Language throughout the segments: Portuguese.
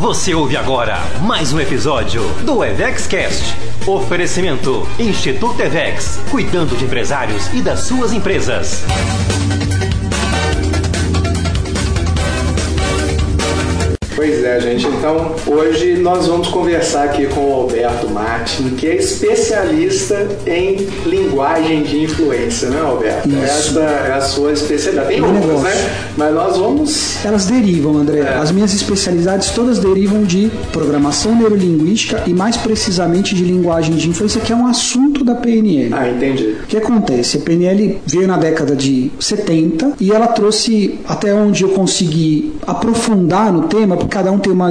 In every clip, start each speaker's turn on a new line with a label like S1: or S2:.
S1: Você ouve agora mais um episódio do EvexCast. Oferecimento Instituto Evex, cuidando de empresários e das suas empresas.
S2: Pois é, gente. Então, hoje nós vamos conversar aqui com o Alberto Martin, que é especialista em linguagem de influência, né, Alberto?
S3: Isso.
S2: Essa é a sua especialidade. Tem outras, né? Mas nós vamos.
S3: Elas derivam, André.
S2: É.
S3: As minhas especialidades todas derivam de programação neurolinguística e mais precisamente de linguagem de influência, que é um assunto da PNL.
S2: Ah, entendi.
S3: O que acontece? A PNL veio na década de 70 e ela trouxe até onde eu consegui aprofundar no tema, porque cada um tem uma,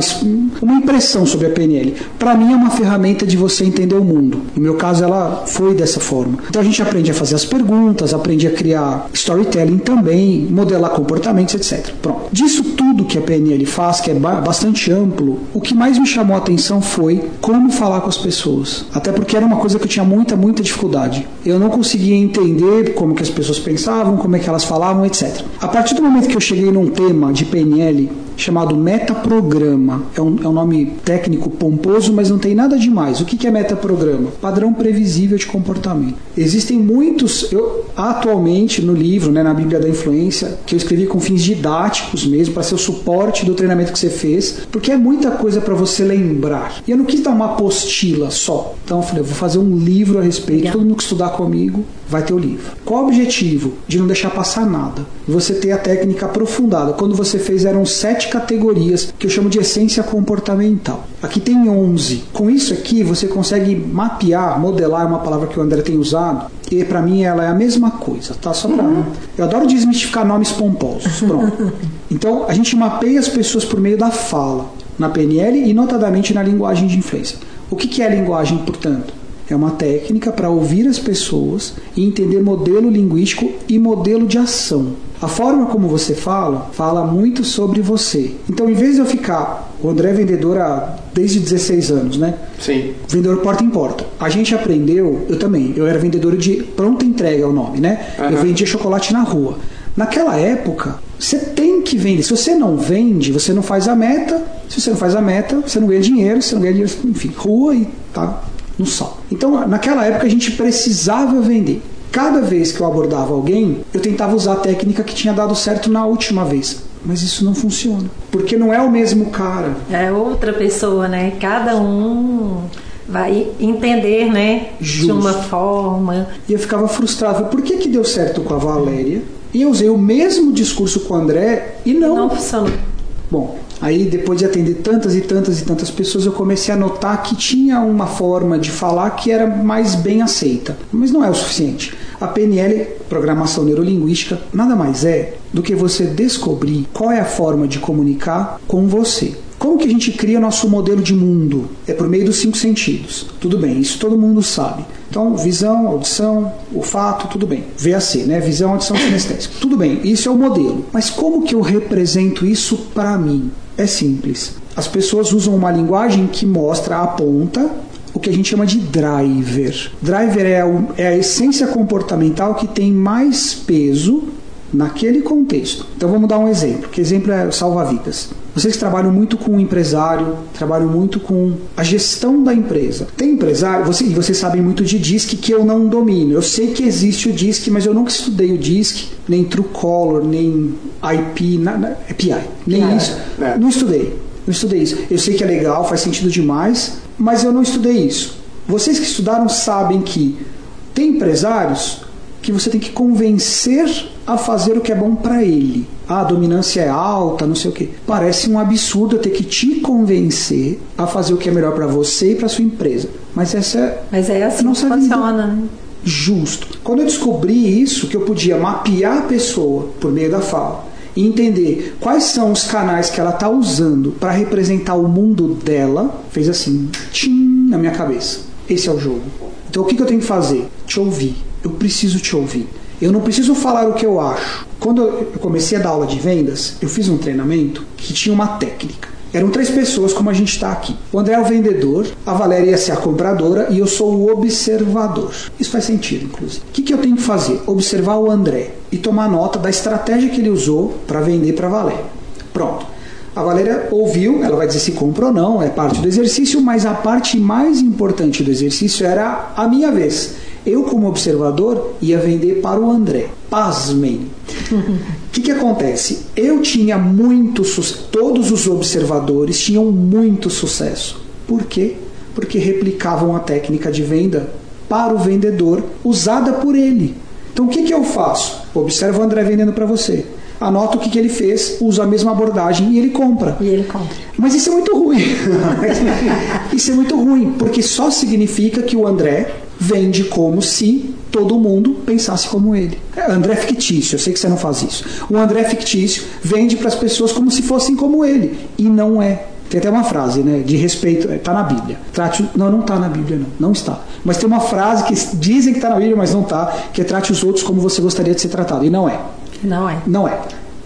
S3: uma impressão sobre a PNL. Para mim é uma ferramenta de você entender o mundo. No meu caso, ela foi dessa forma. Então a gente aprende a fazer as perguntas, aprende a criar storytelling também, modelar comportamentos, etc. Pronto. Disso tudo que a PNL faz, que é ba- bastante amplo, o que mais me chamou a atenção foi como falar com as pessoas. Até porque era uma coisa que eu tinha muita, muita dificuldade. Eu não conseguia entender como que as pessoas pensavam, como é que elas falavam, etc. A partir do momento que eu cheguei num tema de PNL chamado metaprograma, é um, é um nome técnico pomposo, mas não tem nada demais. O que que é metaprograma? Padrão previsível de comportamento. Existem muitos, eu atualmente no livro, né, na Bíblia da Influência, que eu escrevi com fins didáticos mesmo, para ser o suporte do treinamento que você fez, porque é muita coisa para você lembrar. E eu não quis dar uma apostila só. Então eu falei, eu vou fazer um livro a respeito, todo mundo que estudar comigo vai ter o livro. Qual o objetivo? De não deixar passar nada. Você ter a técnica aprofundada. Quando você fez, eram sete categorias que eu chamo de essência comportamental. Aqui tem 11. Com isso aqui, você consegue mapear, modelar é uma palavra que o André tem usado. E para mim ela é a mesma coisa, tá? Só pra... Eu adoro desmistificar nomes pomposos. Pronto. Então, a gente mapeia as pessoas por meio da fala, na PNL e notadamente na linguagem de influência. O que que é linguagem, portanto? É uma técnica para ouvir as pessoas e entender modelo linguístico e modelo de ação. A forma como você fala, fala muito sobre você. Então, em vez de eu ficar, o André é vendedor há desde 16 anos, né?
S2: Sim.
S3: Vendedor porta em porta. A gente aprendeu, eu também, eu era vendedor de pronta entrega é o nome, né? Eu
S2: Aham.
S3: vendia chocolate na rua. Naquela época, você tem que vender. Se você não vende, você não faz a meta. Se você não faz a meta, você não ganha dinheiro. Se você não ganha dinheiro, enfim, rua e tá no sal. Então, naquela época, a gente precisava vender. Cada vez que eu abordava alguém, eu tentava usar a técnica que tinha dado certo na última vez. Mas isso não funciona. Porque não é o mesmo cara.
S4: É outra pessoa, né? Cada um vai entender, né? De
S3: Justo.
S4: uma forma.
S3: E eu ficava frustrado. Por que, que deu certo com a Valéria? E eu usei o mesmo discurso com o André e não.
S4: Não funcionou.
S3: Bom, aí depois de atender tantas e tantas e tantas pessoas, eu comecei a notar que tinha uma forma de falar que era mais bem aceita. Mas não é o suficiente. A PNL, Programação Neurolinguística, nada mais é do que você descobrir qual é a forma de comunicar com você. Como que a gente cria nosso modelo de mundo? É por meio dos cinco sentidos. Tudo bem, isso todo mundo sabe. Então, visão, audição, olfato, tudo bem. VAC, né? Visão, audição, sinestésico. Tudo bem, isso é o modelo. Mas como que eu represento isso para mim? É simples. As pessoas usam uma linguagem que mostra, aponta o que a gente chama de driver. Driver é, é a essência comportamental que tem mais peso naquele contexto. Então vamos dar um exemplo. Que exemplo é salva-vidas. Vocês trabalham muito com o empresário, trabalham muito com a gestão da empresa. Tem empresário, você, e vocês sabem muito de DISC que eu não domino. Eu sei que existe o DISC, mas eu nunca estudei o DISC, nem Truecaller, nem IP, na, na, é PI, nem
S4: PI,
S3: isso.
S2: é.
S3: Não estudei. Não estudei isso. Eu sei que é legal, faz sentido demais, mas eu não estudei isso. Vocês que estudaram sabem que tem empresários que você tem que convencer a fazer o que é bom para ele. Ah, a dominância é alta, não sei o quê. Parece um absurdo eu ter que te convencer a fazer o que é melhor para você e para sua empresa. Mas essa é
S4: Mas é assim
S3: Não
S4: que
S3: sabe
S4: funciona, né?
S3: justo. Quando eu descobri isso, que eu podia mapear a pessoa por meio da fala e entender quais são os canais que ela está usando para representar o mundo dela, fez assim, tchim, na minha cabeça. Esse é o jogo. Então o que, que eu tenho que fazer? Te ouvir. Eu preciso te ouvir. Eu não preciso falar o que eu acho. Quando eu comecei a dar aula de vendas, eu fiz um treinamento que tinha uma técnica. Eram três pessoas, como a gente está aqui. O André é o vendedor, a Valéria ia ser a compradora e eu sou o observador. Isso faz sentido, inclusive. O que, que eu tenho que fazer? Observar o André. e tomar nota da estratégia que ele usou para vender para valer. Pronto. A Valéria ouviu, ela vai dizer se compra ou não, é parte do exercício, mas a parte mais importante do exercício era a minha vez. Eu, como observador, ia vender para o André. Pasmem. O que, que acontece? Eu tinha muito sucesso, todos os observadores tinham muito sucesso. Por quê? Porque replicavam a técnica de venda para o vendedor usada por ele. Então o que, que eu faço? Observa o André vendendo para você anota o que, que ele fez, usa a mesma abordagem e ele compra.
S4: E ele compra.
S3: Mas isso é muito ruim. isso é muito ruim, porque só significa que o André vende como se todo mundo pensasse como ele. É, André fictício, eu sei que você não faz isso. O André fictício vende para as pessoas como se fossem como ele. E não é. Tem até uma frase, né, de respeito, está é, na Bíblia. Trate, não, não está na Bíblia, não, não está. Mas tem uma frase que dizem que está na Bíblia, mas não está, que é trate os outros como você gostaria de ser tratado. E não é.
S4: Não é.
S3: Não é.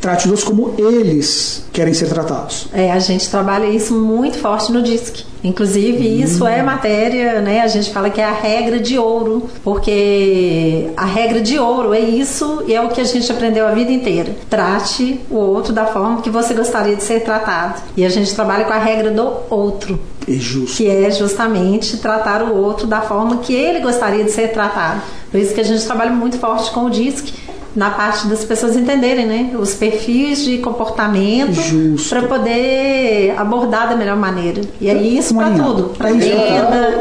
S3: Trate os outros como eles querem ser tratados.
S4: É, a gente trabalha isso muito forte no DISC. Inclusive, hum. isso é matéria, né? A gente fala que é a regra de ouro, porque a regra de ouro é isso e é o que a gente aprendeu a vida inteira. Trate o outro da forma que você gostaria de ser tratado. E a gente trabalha com a regra do outro.
S3: É justo.
S4: Que é justamente tratar o outro da forma que ele gostaria de ser tratado. Por isso que a gente trabalha muito forte com o DISC na parte das pessoas entenderem, né? Os perfis de comportamento para poder abordar da melhor maneira. E aí isso para tudo, para venda,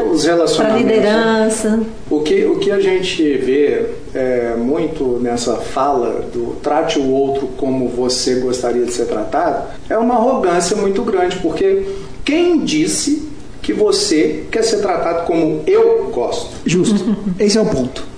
S4: para liderança.
S2: O que, o que a gente vê é, muito nessa fala do trate o outro como você gostaria de ser tratado é uma arrogância muito grande, porque quem disse que você quer ser tratado como eu gosto?
S3: Justo. Esse é o ponto.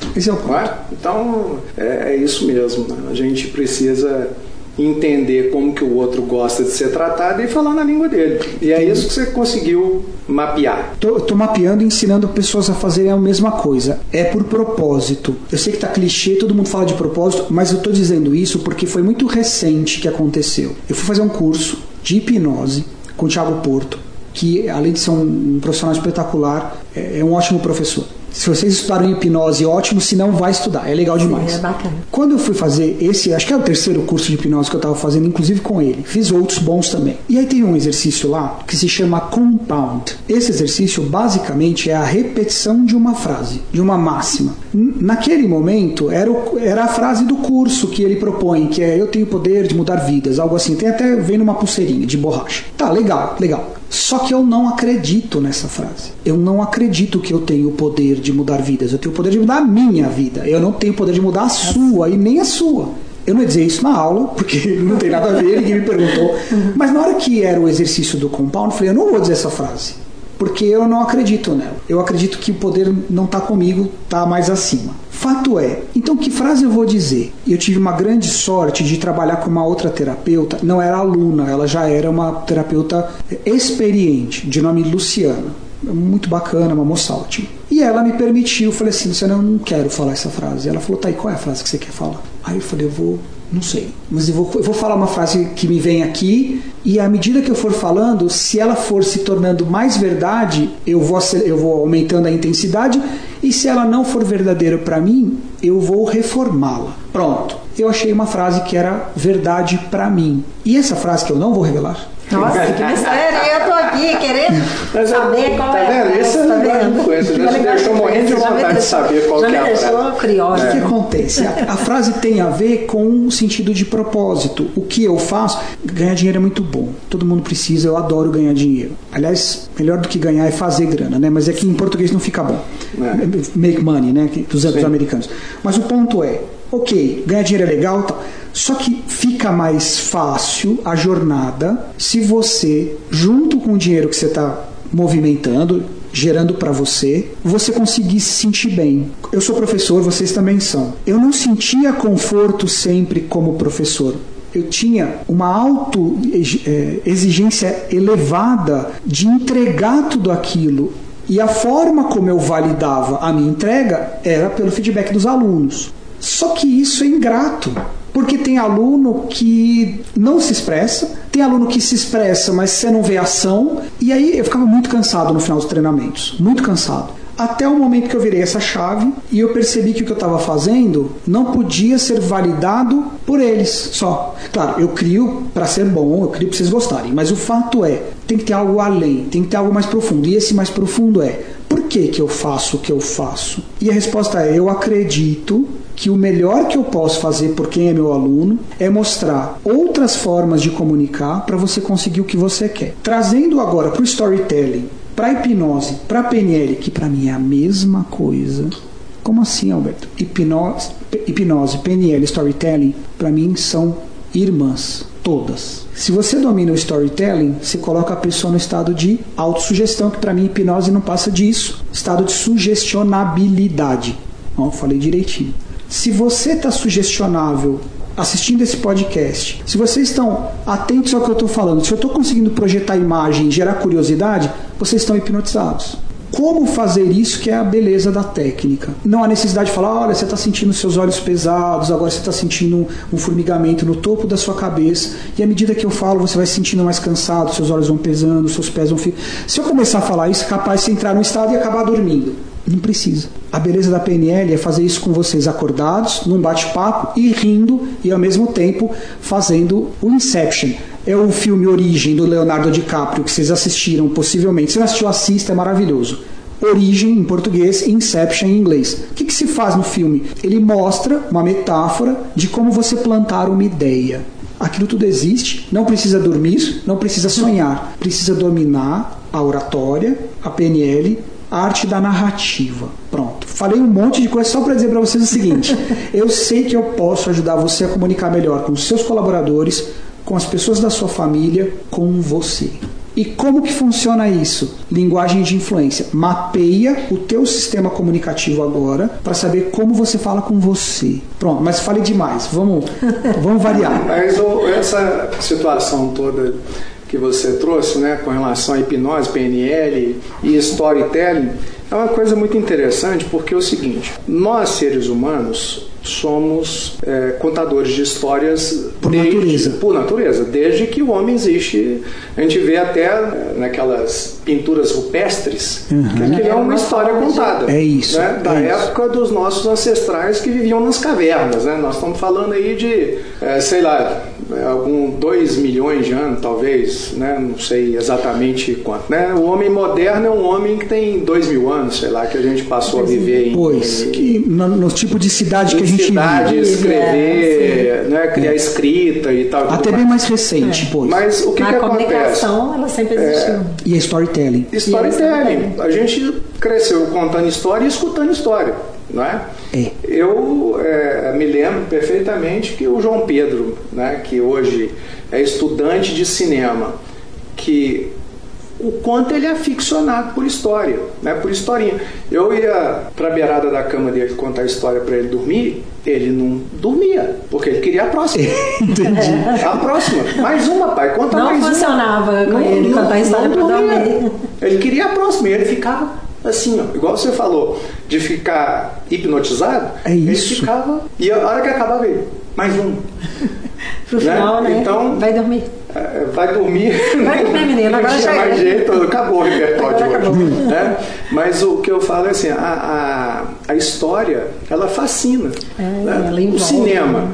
S3: É?
S2: Então, é, é, isso mesmo. Né? A gente precisa entender como que o outro gosta de ser tratado e falar na língua dele. E é isso que você conseguiu mapear.
S3: Tô, tô mapeando e ensinando pessoas a fazerem a mesma coisa. É por propósito. Eu sei que tá clichê, todo mundo fala de propósito, mas eu tô dizendo isso porque foi muito recente que aconteceu. Eu fui fazer um curso de hipnose com o Thiago Porto, que além de ser um profissional espetacular, é, é um ótimo professor. Se vocês estudaram hipnose, ótimo. Se não, vai estudar. É legal demais.
S4: É bacana.
S3: Quando eu fui fazer esse, acho que é o terceiro curso de hipnose que eu estava fazendo, inclusive com ele. Fiz outros bons também. E aí tem um exercício lá que se chama compound. Esse exercício basicamente é a repetição de uma frase, de uma máxima. Naquele momento era, o, era a frase do curso que ele propõe, que é eu tenho poder de mudar vidas, algo assim. Tem até vem numa pulseirinha de borracha. Tá, legal, legal. Só que eu não acredito nessa frase. Eu não acredito que eu tenho o poder de mudar vidas. Eu tenho o poder de mudar a minha vida. Eu não tenho o poder de mudar a sua e nem a sua. Eu não ia dizer isso na aula, porque não tem nada a ver, ninguém me perguntou. Mas na hora que era o exercício do compound, eu falei: eu não vou dizer essa frase. Porque eu não acredito nela. Eu acredito que o poder não está comigo, está mais acima. Fato é, então que frase eu vou dizer? Eu tive uma grande sorte de trabalhar com uma outra terapeuta, não era aluna, ela já era uma terapeuta experiente, de nome Luciana. Muito bacana, uma moça ótima. E ela me permitiu, eu falei assim, Luciana, eu não quero falar essa frase. Ela falou, tá, e qual é a frase que você quer falar? Aí eu falei, eu vou não sei. Mas eu vou, eu vou falar uma frase que me vem aqui, e à medida que eu for falando, se ela for se tornando mais verdade, eu vou, eu vou aumentando a intensidade, e se ela não for verdadeira para mim, eu vou reformá-la. Pronto. Eu achei uma frase que era verdade para mim. E essa frase que eu não vou revelar,
S4: nossa, que mistério! Aqui querendo Mas, saber qual
S2: tá
S4: é.
S2: Vendo? Isso é tá vendo? coisa. Já te deixou morrendo de vontade de saber qual
S4: já
S2: é a
S4: frase. curiosa.
S3: O que acontece? A, a, frase tem a ver com o sentido de propósito. O que eu faço? Ganhar dinheiro é muito bom. Todo mundo precisa, eu adoro ganhar dinheiro. Aliás, melhor do que ganhar é fazer grana, né? Mas é que em português não fica bom. É. Make money, né? Dos, dos americanos. Mas o ponto é, ok, ganhar dinheiro é legal tal. Só que fica mais fácil a jornada se você, junto com o dinheiro que você está movimentando, gerando para você, você conseguir se sentir bem. Eu sou professor, vocês também são. Eu não sentia conforto sempre como professor. Eu tinha uma auto é, exigência elevada de entregar tudo aquilo e a forma como eu validava a minha entrega era pelo feedback dos alunos. Só que isso é ingrato. Porque tem aluno que não se expressa, tem aluno que se expressa, mas você não vê ação. E aí eu ficava muito cansado no final dos treinamentos, muito cansado. Até o momento que eu virei essa chave e eu percebi que o que eu estava fazendo não podia ser validado por eles só. Claro, eu crio para ser bom, eu crio para vocês gostarem, mas o fato é, tem que ter algo além, tem que ter algo mais profundo. E esse mais profundo é, por que, que eu faço o que eu faço? E a resposta é, eu acredito que o melhor que eu posso fazer por quem é meu aluno é mostrar outras formas de comunicar para você conseguir o que você quer. Trazendo agora para o storytelling, para hipnose, para PNL, que para mim é a mesma coisa. Como assim, Alberto? Hipnose, hipnose PNL, storytelling, para mim são irmãs, todas. Se você domina o storytelling, você coloca a pessoa no estado de autossugestão, que para mim hipnose não passa disso, estado de sugestionabilidade. Ó, falei direitinho. Se você está sugestionável assistindo esse podcast, se vocês estão atentos ao que eu estou falando, se eu estou conseguindo projetar imagem, gerar curiosidade, vocês estão hipnotizados. Como fazer isso que é a beleza da técnica? Não há necessidade de falar, olha, você está sentindo seus olhos pesados, agora você está sentindo um formigamento no topo da sua cabeça, e à medida que eu falo, você vai se sentindo mais cansado, seus olhos vão pesando, seus pés vão ficando. Se eu começar a falar isso, é capaz de entrar num estado e acabar dormindo. Não precisa. A beleza da PNL é fazer isso com vocês acordados, num bate-papo e rindo e ao mesmo tempo fazendo o Inception. É o filme Origem do Leonardo DiCaprio que vocês assistiram possivelmente. Se não assistiu, assista, é maravilhoso. Origem em português, Inception em inglês. O que, que se faz no filme? Ele mostra uma metáfora de como você plantar uma ideia. Aquilo tudo existe, não precisa dormir, não precisa sonhar, precisa dominar a oratória, a PNL arte da narrativa. Pronto. Falei um monte de coisa só para dizer para vocês o seguinte: eu sei que eu posso ajudar você a comunicar melhor com os seus colaboradores, com as pessoas da sua família, com você. E como que funciona isso? Linguagem de influência. Mapeia o teu sistema comunicativo agora para saber como você fala com você. Pronto, mas falei demais. Vamos, vamos variar.
S2: Mas essa situação toda que você trouxe, né, com relação à hipnose, PNL e storytelling, é uma coisa muito interessante porque é o seguinte: nós seres humanos somos é, contadores de histórias
S3: por desde, natureza.
S2: Por natureza, desde que o homem existe. A gente vê até é, naquelas pinturas rupestres uhum. que aquilo é uma história contada.
S3: É isso.
S2: Né? Da
S3: é
S2: época
S3: isso.
S2: dos nossos ancestrais que viviam nas cavernas. Né? Nós estamos falando aí de, é, sei lá, é, algum 2 milhões de anos, talvez, né? não sei exatamente quanto. Né? O homem moderno é um homem que tem 2 mil anos, sei lá, que a gente passou a viver
S3: em. Pois,
S2: em,
S3: que no, no, tipo de cidade que a gente
S2: cidade, vive. escrever, é, né? criar é. escrita e tal.
S3: Até bem mais recente, é. pois.
S2: Mas o que,
S4: Na
S2: que
S4: comunicação,
S2: acontece?
S4: ela sempre existiu. É.
S3: E a storytelling.
S2: Storytelling. A gente cresceu contando história e escutando história. Não é?
S3: É.
S2: Eu é, me lembro perfeitamente que o João Pedro, né, que hoje é estudante de cinema, que o quanto ele é aficionado por história, né, por historinha. Eu ia para a beirada da cama dele contar a história para ele dormir, ele não dormia, porque ele queria a próxima.
S3: Entendi.
S2: A próxima. Mais uma, pai, conta
S4: não
S2: mais
S4: uma. Não funcionava com ele contar a história para dormir.
S2: Ele queria a próxima e ele ficava assim, ó, igual você falou, de ficar hipnotizado,
S3: é isso.
S2: ele ficava. E a hora que acabava ele, mais um.
S4: Pro final, né?
S2: Então,
S4: vai dormir.
S2: É, vai dormir.
S4: Vai dormir, menino. Agora
S2: não tinha
S4: chega.
S2: mais jeito, acabou o repertório
S4: Agora
S2: hoje.
S4: acabou.
S2: Né? Mas o que eu falo é assim, a, a, a história, ela fascina.
S4: É,
S2: né?
S4: ela
S2: O cinema.
S4: né?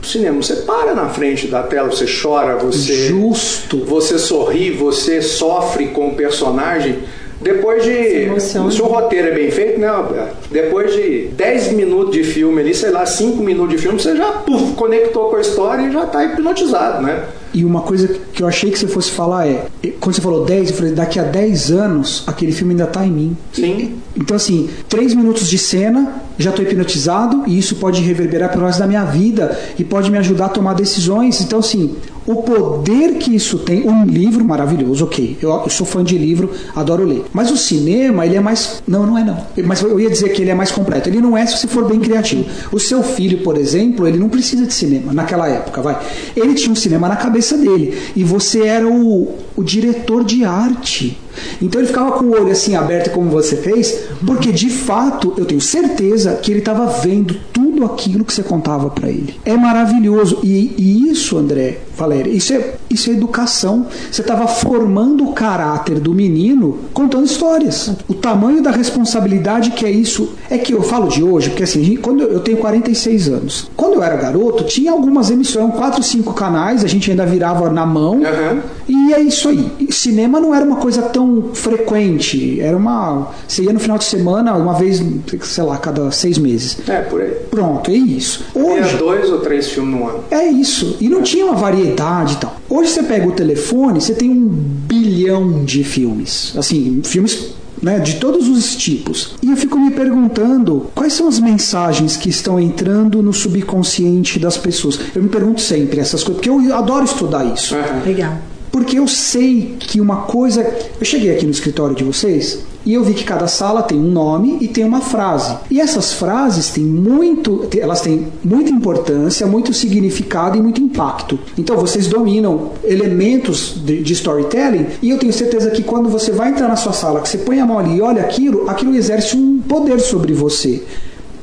S2: O cinema, você para na frente da tela, você chora, você.
S3: Justo.
S2: Você sorri, você sofre com o personagem. Depois de. Se o roteiro é bem feito, né, Alberto? Depois de 10 minutos de filme ali, sei lá, 5 minutos de filme, você já puf, conectou com a história e já está hipnotizado, né?
S3: E uma coisa que eu achei que você fosse falar é, quando você falou 10, eu falei, daqui a 10 anos, aquele filme ainda está em mim.
S2: Sim.
S3: Então, assim, 3 minutos de cena, já estou hipnotizado, e isso pode reverberar para o resto da minha vida e pode me ajudar a tomar decisões. Então, assim, o poder que isso tem, um livro maravilhoso, ok. Eu, eu sou fã de livro, adoro ler. Mas o cinema, ele é mais. Não, não é não. Mas eu ia dizer que ele é mais completo. Ele não é se você for bem criativo. O seu filho, por exemplo, ele não precisa de cinema naquela época, vai. Ele tinha um cinema na cabeça dele. E você era o, o diretor de arte. Então ele ficava com o olho assim aberto como você fez, porque de fato eu tenho certeza que ele estava vendo tudo tudo aquilo que você contava para ele. É maravilhoso. E, e, isso, André, Valéria, isso é, isso é educação. Você estava formando o caráter do menino contando histórias. O tamanho da responsabilidade que é isso. É que eu falo de hoje, porque assim, quando eu tenho 46 anos. Quando eu era garoto, tinha algumas emissões, quatro, cinco canais, a gente ainda virava na mão. Uhum. E é isso aí. Cinema não era uma coisa tão frequente. Era uma. Você ia no final de semana, uma vez, sei lá, cada seis meses.
S2: É, por aí.
S3: Pronto, é isso.
S2: Hoje, Tinha dois ou três filmes no ano.
S3: É isso. E não é. tinha uma variedade e tal. Hoje você pega o telefone, você tem um bilhão de filmes. Assim, filmes né, de todos os tipos. E eu fico me perguntando quais são as mensagens que estão entrando no subconsciente das pessoas. Eu me pergunto sempre essas coisas, porque eu adoro estudar isso.
S4: Legal.
S3: Porque eu sei que uma coisa. Eu cheguei aqui no escritório de vocês e eu vi que cada sala tem um nome e tem uma frase. E essas frases têm muito, elas têm muita importância, muito significado e muito impacto. Então vocês dominam elementos de, de storytelling e eu tenho certeza que quando você vai entrar na sua sala, que você põe a mão ali e olha aquilo, aquilo exerce um poder sobre você.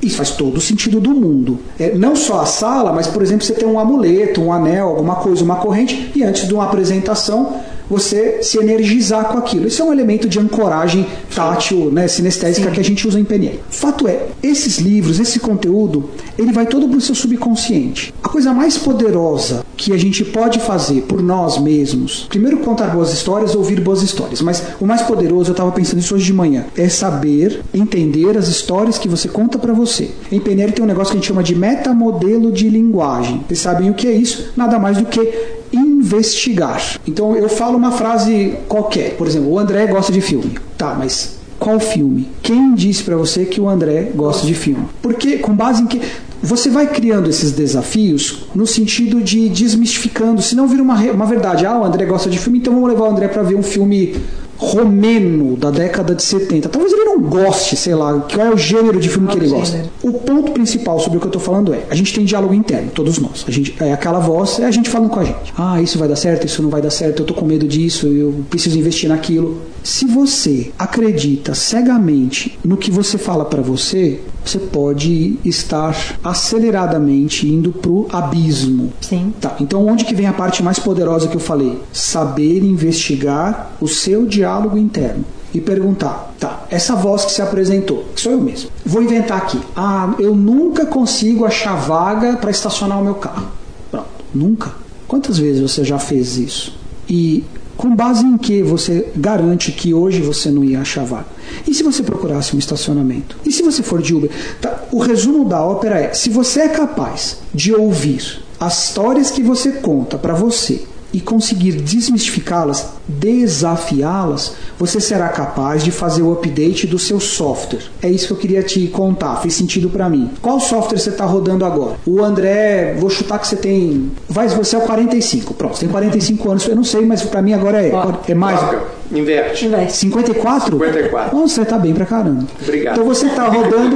S3: Isso faz todo o sentido do mundo. É, não só a sala, mas, por exemplo, você tem um amuleto, um anel, alguma coisa, uma corrente, e antes de uma apresentação, você se energizar com aquilo. Isso é um elemento de ancoragem tátil, né, sinestésica Sim. que a gente usa em PNL. Fato é, esses livros, esse conteúdo, ele vai todo para o seu subconsciente. A coisa mais poderosa que a gente pode fazer por nós mesmos, primeiro contar boas histórias, ouvir boas histórias, mas o mais poderoso, eu estava pensando isso hoje de manhã, é saber entender as histórias que você conta para você. Em PNL tem um negócio que a gente chama de metamodelo de linguagem. Vocês sabem o que é isso? Nada mais do que investigar. Então eu falo uma frase qualquer, por exemplo, o André gosta de filme. Tá, mas qual filme? Quem disse para você que o André gosta de filme? Porque com base em que você vai criando esses desafios no sentido de desmistificando, se não vira uma, uma verdade. Ah, o André gosta de filme, então vamos levar o André para ver um filme romeno da década de 70. Talvez ele não goste, sei lá, qual é o gênero de filme que ele gosta. O ponto principal sobre o que eu estou falando é, a gente tem diálogo interno, todos nós. A gente é aquela voz, é a gente falando com a gente. Ah, isso vai dar certo, isso não vai dar certo, eu tô com medo disso, eu preciso investir naquilo. Se você acredita cegamente no que você fala para você, você pode estar aceleradamente indo pro abismo.
S4: Sim.
S3: Tá. Então onde que vem a parte mais poderosa que eu falei? Saber investigar o seu diálogo interno e perguntar, tá, essa voz que se apresentou, que sou eu mesmo. Vou inventar aqui. Ah, eu nunca consigo achar vaga para estacionar o meu carro. Pronto, nunca. Quantas vezes você já fez isso? E com base em que você garante que hoje você não ia achar vaga? E se você procurasse um estacionamento? E se você for de Uber? Tá, o resumo da ópera é: se você é capaz de ouvir as histórias que você conta para você e conseguir desmistificá-las, desafiá-las, você será capaz de fazer o update do seu software. É isso que eu queria te contar, fez sentido para mim. Qual software você está rodando agora? O André, vou chutar que você tem. Vai, você é o 45. Pronto, você tem 45 anos, eu não sei, mas para mim agora é. É mais.
S2: Inverte.
S3: Inverte. 54?
S2: 54.
S3: Nossa, você tá bem pra caramba.
S2: Obrigado.
S3: Então você tá rodando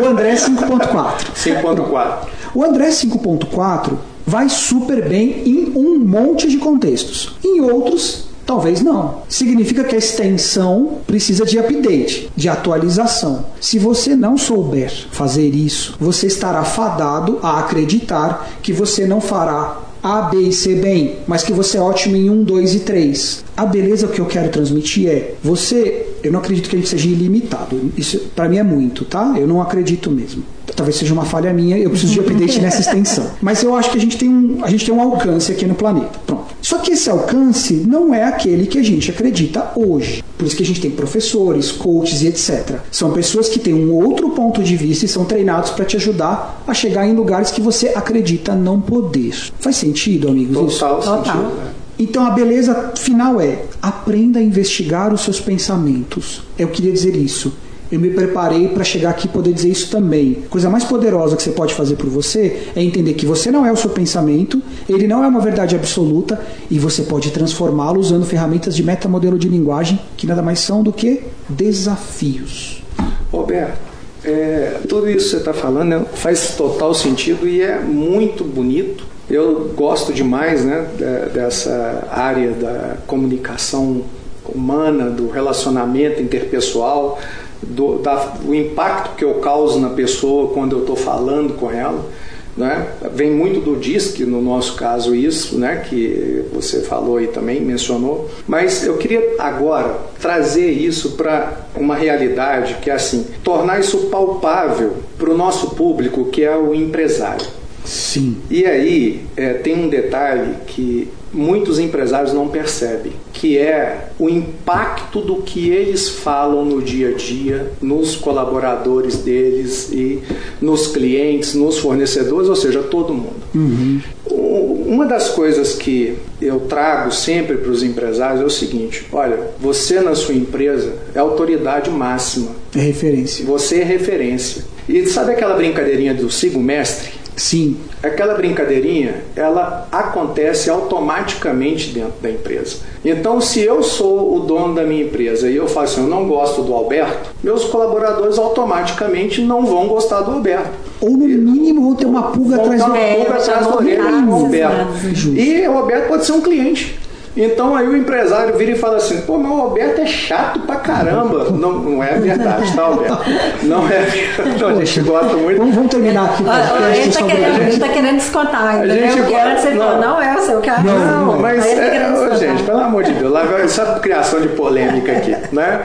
S3: o André 5.4.
S2: 5.4.
S3: O André 5.4 vai super bem em um monte de contextos. Em outros, Talvez não. Significa que a extensão precisa de update, de atualização. Se você não souber fazer isso, você estará fadado a acreditar que você não fará A, B e C bem, mas que você é ótimo em 1, 2 e 3. A beleza que eu quero transmitir é: você, eu não acredito que a gente seja ilimitado. Isso para mim é muito, tá? Eu não acredito mesmo talvez seja uma falha minha, eu preciso de update nessa extensão. Mas eu acho que a gente tem um, a gente tem um alcance aqui no planeta. Pronto. Só que esse alcance não é aquele que a gente acredita hoje. Por isso que a gente tem professores, coaches e etc. São pessoas que têm um outro ponto de vista e são treinados para te ajudar a chegar em lugares que você acredita não poder. Faz sentido, amigos?
S2: Total isso? Total. Sentido, né?
S3: Então a beleza final é aprenda a investigar os seus pensamentos. Eu queria dizer isso eu me preparei para chegar aqui e poder dizer isso também. A coisa mais poderosa que você pode fazer por você é entender que você não é o seu pensamento, ele não é uma verdade absoluta e você pode transformá-lo usando ferramentas de metamodelo de linguagem que nada mais são do que desafios.
S2: Roberto, é, tudo isso que você está falando né, faz total sentido e é muito bonito. Eu gosto demais né, dessa área da comunicação humana, do relacionamento interpessoal do da, o impacto que eu causo na pessoa quando eu estou falando com ela. Né? Vem muito do DISC, no nosso caso, isso, né? que você falou e também mencionou. Mas eu queria agora trazer isso para uma realidade que é assim: tornar isso palpável para o nosso público, que é o empresário.
S3: Sim.
S2: E aí é, tem um detalhe que muitos empresários não percebem, que é o impacto do que eles falam no dia a dia, nos colaboradores deles e nos clientes, nos fornecedores, ou seja, todo mundo.
S3: Uhum.
S2: Uma das coisas que eu trago sempre para os empresários é o seguinte: olha, você na sua empresa é autoridade máxima.
S3: É referência.
S2: Você é referência. E sabe aquela brincadeirinha do sigo mestre?
S3: Sim.
S2: Aquela brincadeirinha, ela acontece automaticamente dentro da empresa. Então, se eu sou o dono da minha empresa e eu falo assim, eu não gosto do Alberto, meus colaboradores automaticamente não vão gostar do Alberto.
S3: Ou no mínimo vão ter uma pulga atrás
S2: do
S3: do
S2: pulga atrás do orelha do Alberto. E o Alberto pode ser um cliente. Então aí o empresário vira e fala assim, pô, meu Alberto é chato pra caramba. Não, não é verdade, tá, Alberto? Não é verdade. Não, a gente gosta muito.
S3: Vamos, vamos terminar aqui.
S4: Olha, ele, tá querendo, ele tá querendo descontar ainda, né? O que antes ele falou, não é o seu.
S2: Não, não mas, é,
S4: querendo
S2: ô, gente, pelo amor de Deus, lá vai só criação de polêmica aqui, né?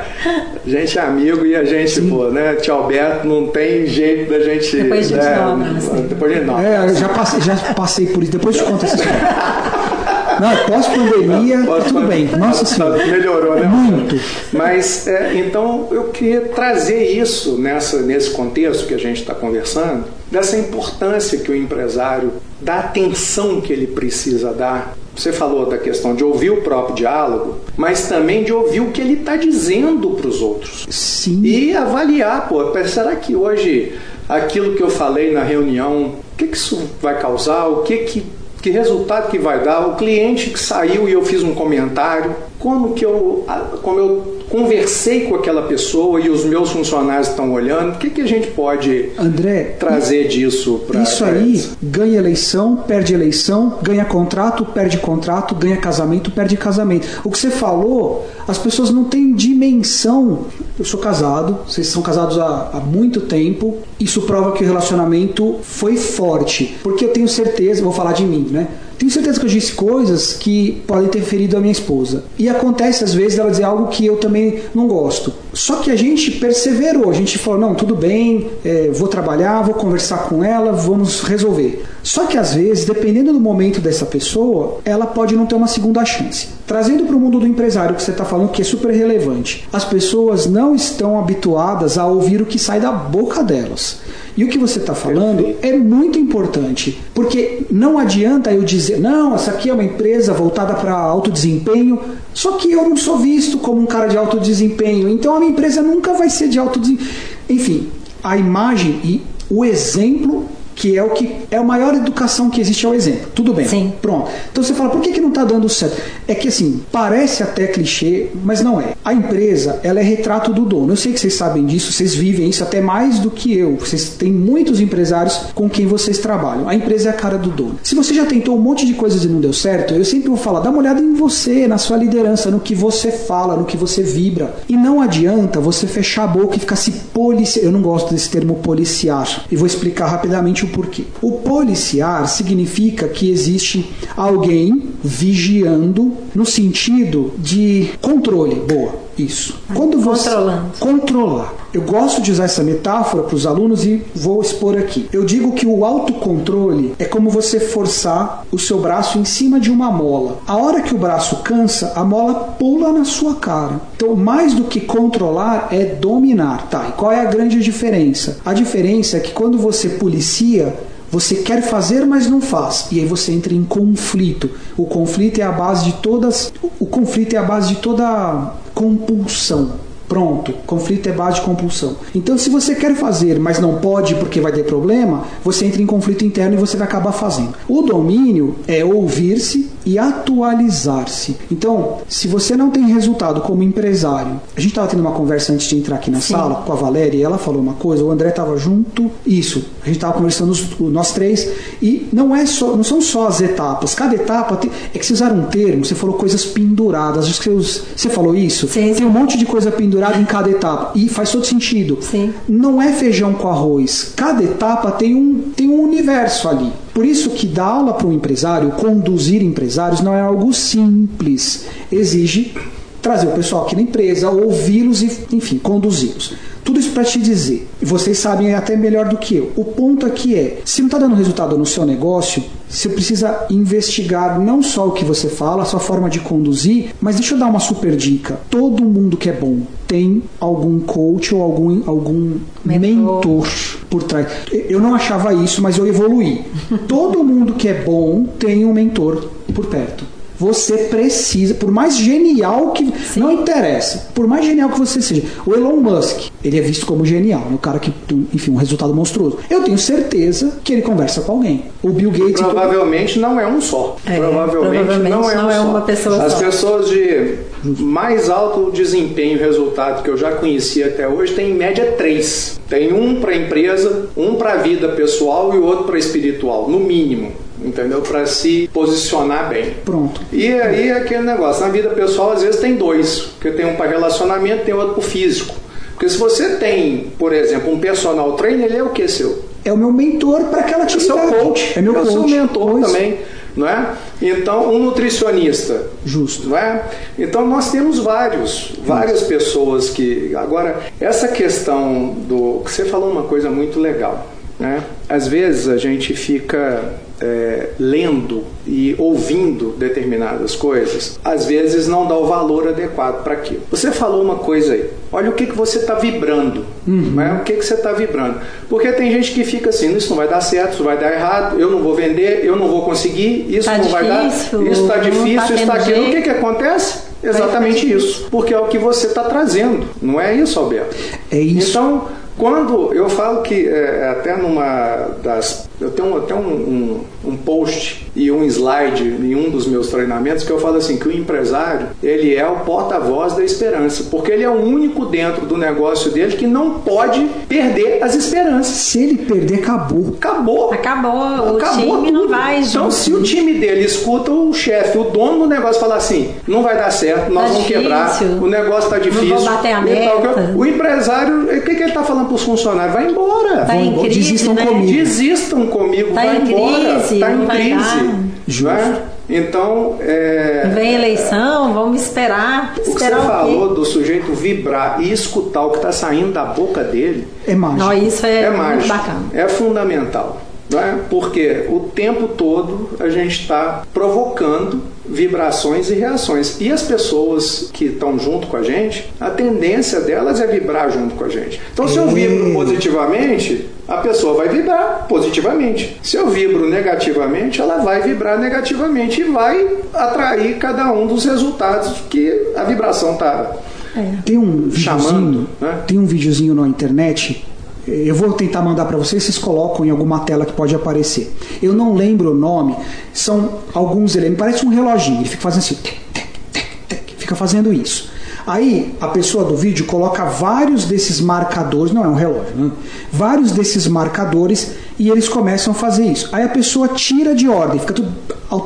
S2: A gente é amigo e a gente, pô, né? Tio Alberto, não tem jeito da gente...
S4: Depois a gente
S2: né,
S4: dobra, assim.
S2: Depois a gente dobra.
S3: É, eu já passei, já passei por isso. Depois te conto essa história. Não, pós-pandemia,
S2: Pode-
S3: tudo bem. Nossa Senhora.
S2: Melhorou, né?
S3: Muito.
S2: Mas, é, então, eu queria trazer isso nessa, nesse contexto que a gente está conversando, dessa importância que o empresário, da atenção que ele precisa dar. Você falou da questão de ouvir o próprio diálogo, mas também de ouvir o que ele está dizendo para os outros.
S3: Sim.
S2: E avaliar, pô, será que hoje aquilo que eu falei na reunião, o que, que isso vai causar? O que, que, que resultado que vai dar? O cliente que saiu e eu fiz um comentário, como que eu, como eu conversei com aquela pessoa e os meus funcionários estão olhando, o que, que a gente pode
S3: André,
S2: trazer disso para
S3: Isso aí ganha eleição, perde eleição, ganha contrato, perde contrato, ganha casamento, perde casamento. O que você falou, as pessoas não têm dimensão. Eu sou casado, vocês são casados há, há muito tempo. Isso prova que o relacionamento foi forte. Porque eu tenho certeza, vou falar de mim, né? Tenho certeza que eu disse coisas que podem ter ferido a minha esposa. E acontece às vezes ela dizer algo que eu também não gosto. Só que a gente perseverou, a gente falou: não, tudo bem, é, vou trabalhar, vou conversar com ela, vamos resolver. Só que às vezes, dependendo do momento dessa pessoa, ela pode não ter uma segunda chance. Trazendo para o mundo do empresário que você está falando, que é super relevante, as pessoas não estão habituadas a ouvir o que sai da boca delas. E o que você está falando é muito importante, porque não adianta eu dizer, não, essa aqui é uma empresa voltada para alto desempenho, só que eu não sou visto como um cara de alto desempenho, então a minha empresa nunca vai ser de alto desempenho. Enfim, a imagem e o exemplo que é o que é a maior educação que existe é o exemplo. Tudo bem.
S4: Sim.
S3: Pronto. Então você fala, por que, que não está dando certo? É que assim, parece até clichê, mas não é. A empresa, ela é retrato do dono. Eu sei que vocês sabem disso, vocês vivem isso até mais do que eu. Vocês têm muitos empresários com quem vocês trabalham. A empresa é a cara do dono. Se você já tentou um monte de coisas e não deu certo, eu sempre vou falar, dá uma olhada em você, na sua liderança, no que você fala, no que você vibra. E não adianta você fechar a boca e ficar se policiar. Eu não gosto desse termo policiar. E vou explicar rapidamente o porquê. O policiar significa que existe alguém vigiando no sentido de controle. Boa, isso. Quando você
S4: Controlando.
S3: controlar. Eu gosto de usar essa metáfora para os alunos e vou expor aqui. Eu digo que o autocontrole é como você forçar o seu braço em cima de uma mola. A hora que o braço cansa, a mola pula na sua cara. Então, mais do que controlar é dominar. Tá, e qual é a grande diferença? A diferença é que quando você policia, você quer fazer, mas não faz. E aí você entra em conflito. O conflito é a base de todas. O conflito é a base de toda compulsão. Pronto, conflito é base de compulsão. Então, se você quer fazer, mas não pode porque vai ter problema, você entra em conflito interno e você vai acabar fazendo. O domínio é ouvir-se e atualizar-se. Então, se você não tem resultado como empresário, a gente estava tendo uma conversa antes de entrar aqui na Sim. sala com a Valéria e ela falou uma coisa, o André estava junto, isso, a gente estava conversando nós três e não é só, não são só as etapas, cada etapa tem, é que você usaram um termo, você falou coisas penduradas, você, você falou isso,
S4: sim,
S3: tem um monte de coisa pendurada em cada etapa e faz todo sentido.
S4: Sim.
S3: Não é feijão com arroz, cada etapa tem um, tem um universo ali. Por isso que dar aula para um empresário, conduzir empresários, não é algo simples. Exige trazer o pessoal aqui na empresa, ouvi-los e, enfim, conduzi-los. Tudo isso para te dizer, vocês sabem até melhor do que eu. O ponto aqui é: se não está dando resultado no seu negócio, você precisa investigar não só o que você fala, a sua forma de conduzir, mas deixa eu dar uma super dica. Todo mundo que é bom tem algum coach ou algum, algum mentor. mentor por trás. Eu não achava isso, mas eu evoluí. Todo mundo que é bom tem um mentor por perto. Você precisa, por mais genial que. Sim. Não interessa. Por mais genial que você seja. O Elon Musk, ele é visto como genial, o cara que, enfim, um resultado monstruoso. Eu tenho certeza que ele conversa com alguém. O Bill Gates.
S2: Provavelmente não é um só.
S4: É, provavelmente, provavelmente, não é, não um é uma pessoa
S2: As
S4: só.
S2: pessoas de mais alto desempenho e resultado que eu já conheci até hoje tem em média três. Tem um para empresa, um para a vida pessoal e o outro para espiritual, no mínimo entendeu? Para se posicionar bem.
S3: Pronto.
S2: E aí aquele negócio, na vida pessoal às vezes tem dois, porque tem um para relacionamento, tem outro para físico. Porque se você tem, por exemplo, um personal trainer, ele é o que seu?
S3: É o meu mentor para aquela atividade.
S2: É seu coach.
S3: É meu
S2: é
S3: coach.
S2: seu mentor pois. também. Não é? Então, um nutricionista.
S3: Justo.
S2: Não é? Então, nós temos vários, várias pessoas que. Agora, essa questão do. Você falou uma coisa muito legal. Né? Às vezes a gente fica é, lendo e ouvindo determinadas coisas, às vezes não dá o valor adequado para aquilo. Você falou uma coisa aí, olha o que, que você está vibrando, uhum. né? o que, que você está vibrando. Porque tem gente que fica assim, isso não vai dar certo, isso vai dar errado, eu não vou vender, eu não vou conseguir, isso
S4: tá
S2: não
S4: difícil,
S2: vai dar, isso está difícil, tá isso está aquilo. O que, que acontece? Exatamente isso, porque é o que você está trazendo, não é isso, Alberto?
S3: É isso.
S2: Então, quando eu falo que é, até numa das. Eu tenho até um, um, um, post e um slide em um dos meus treinamentos que eu falo assim: que o empresário ele é o porta-voz da esperança, porque ele é o único dentro do negócio dele que não pode perder as esperanças.
S3: Se ele perder, acabou.
S2: Acabou.
S4: Acabou. O acabou time tudo. não vai.
S2: Então, se o time dele escuta o chefe, o dono do negócio, falar assim: não vai dar certo, nós tá vamos difícil. quebrar, o negócio está difícil. Não
S4: vou bater a meta.
S2: O empresário, o que, que ele está falando? para os funcionários, vai embora.
S4: Tá em crise,
S2: Desistam
S4: né?
S2: comigo. Desistam comigo,
S4: tá
S2: vai
S4: em
S2: embora.
S4: Crise,
S2: tá em crise.
S3: Justo.
S2: Então, é...
S4: vem eleição, vamos esperar.
S2: O
S4: esperar
S2: que você
S4: o
S2: falou do sujeito vibrar e escutar o que está saindo da boca dele
S3: é mágico.
S4: Não, isso é,
S2: é
S4: mágico. bacana.
S2: É fundamental. Não é? Porque o tempo todo a gente está provocando vibrações e reações. E as pessoas que estão junto com a gente, a tendência delas é vibrar junto com a gente. Então, se eu vibro positivamente, a pessoa vai vibrar positivamente. Se eu vibro negativamente, ela vai vibrar negativamente e vai atrair cada um dos resultados que a vibração está
S3: é. Tem um chamando, né? tem um videozinho na internet eu vou tentar mandar para vocês, vocês colocam em alguma tela que pode aparecer. Eu não lembro o nome, são alguns elementos, parece um reloginho, ele fica fazendo assim, tec, tec, tec, tec, fica fazendo isso. Aí a pessoa do vídeo coloca vários desses marcadores, não é um relógio, né? vários desses marcadores e eles começam a fazer isso. Aí a pessoa tira de ordem, fica tudo,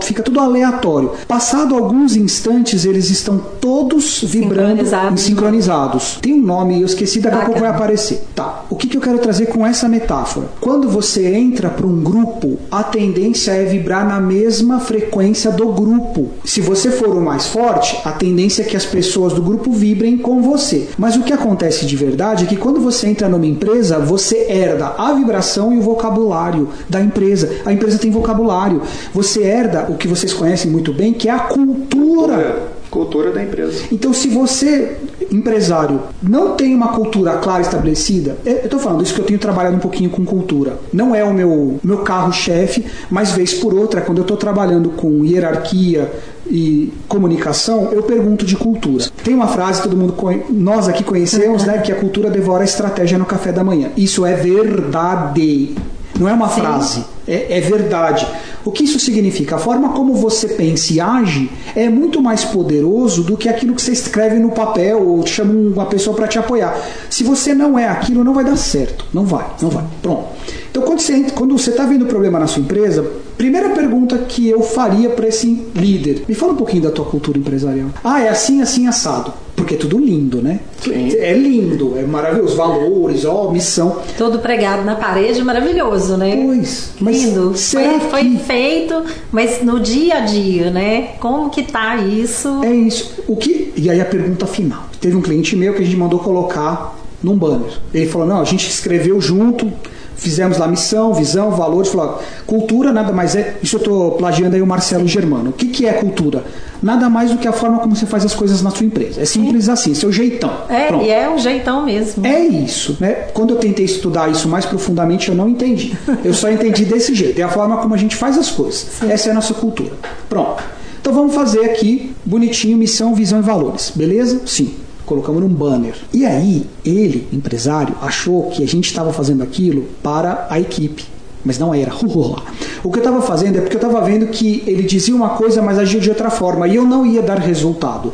S3: fica tudo aleatório. Passado alguns instantes, eles estão todos vibrando sincronizados. sincronizados. Tem um nome, eu esqueci, daqui a pouco vai aparecer. Tá. O que, que eu quero trazer com essa metáfora? Quando você entra para um grupo, a tendência é vibrar na mesma frequência do grupo. Se você for o mais forte, a tendência é que as pessoas do grupo vibrem com você. Mas o que acontece de verdade é que quando você entra numa empresa, você herda a vibração e o vocabulário vocabulário da empresa. A empresa tem vocabulário. Você herda o que vocês conhecem muito bem, que é a cultura.
S2: Cultura da empresa.
S3: Então, se você, empresário, não tem uma cultura clara estabelecida, eu estou falando isso que eu tenho trabalhado um pouquinho com cultura. Não é o meu, meu carro-chefe, mas vez por outra, quando eu estou trabalhando com hierarquia, e comunicação, eu pergunto de cultura. Tem uma frase que todo mundo nós aqui conhecemos, né, que a cultura devora a estratégia no café da manhã. Isso é verdade. Não é uma Sim. frase. é, é, verdade. O que isso significa? A forma como você pensa e age é muito mais poderoso do que aquilo que você escreve no papel ou chama uma pessoa para te apoiar. Se você não é aquilo, não vai dar certo. Não vai, não vai. Pronto. Então, quando você quando você está vendo problema na sua empresa, primeira pergunta que eu faria para esse líder: me fala um pouquinho da tua cultura empresarial. Ah, é assim, assim, assado. Porque é tudo lindo, né? Sim. É lindo, é maravilhoso. Valores, ó, missão.
S4: Todo pregado na parede, maravilhoso, né?
S3: Pois.
S4: lindo. Foi, foi feito, mas no dia a dia, né? Como que tá isso?
S3: É isso. O que. E aí a pergunta final. Teve um cliente meu que a gente mandou colocar num banner. Ele falou: não, a gente escreveu junto fizemos lá missão, visão, valores, falou, cultura nada mais é, isso eu estou plagiando aí o Marcelo Germano. O que, que é cultura? Nada mais do que a forma como você faz as coisas na sua empresa. É simples assim, seu jeitão.
S4: É, Pronto. e é um jeitão mesmo.
S3: É isso, né? Quando eu tentei estudar isso mais profundamente, eu não entendi. Eu só entendi desse jeito. É a forma como a gente faz as coisas. Sim. Essa é a nossa cultura. Pronto. Então vamos fazer aqui bonitinho missão, visão e valores, beleza? Sim colocamos num banner. E aí, ele, empresário, achou que a gente estava fazendo aquilo para a equipe. Mas não era. O que eu estava fazendo é porque eu estava vendo que ele dizia uma coisa, mas agia de outra forma. E eu não ia dar resultado.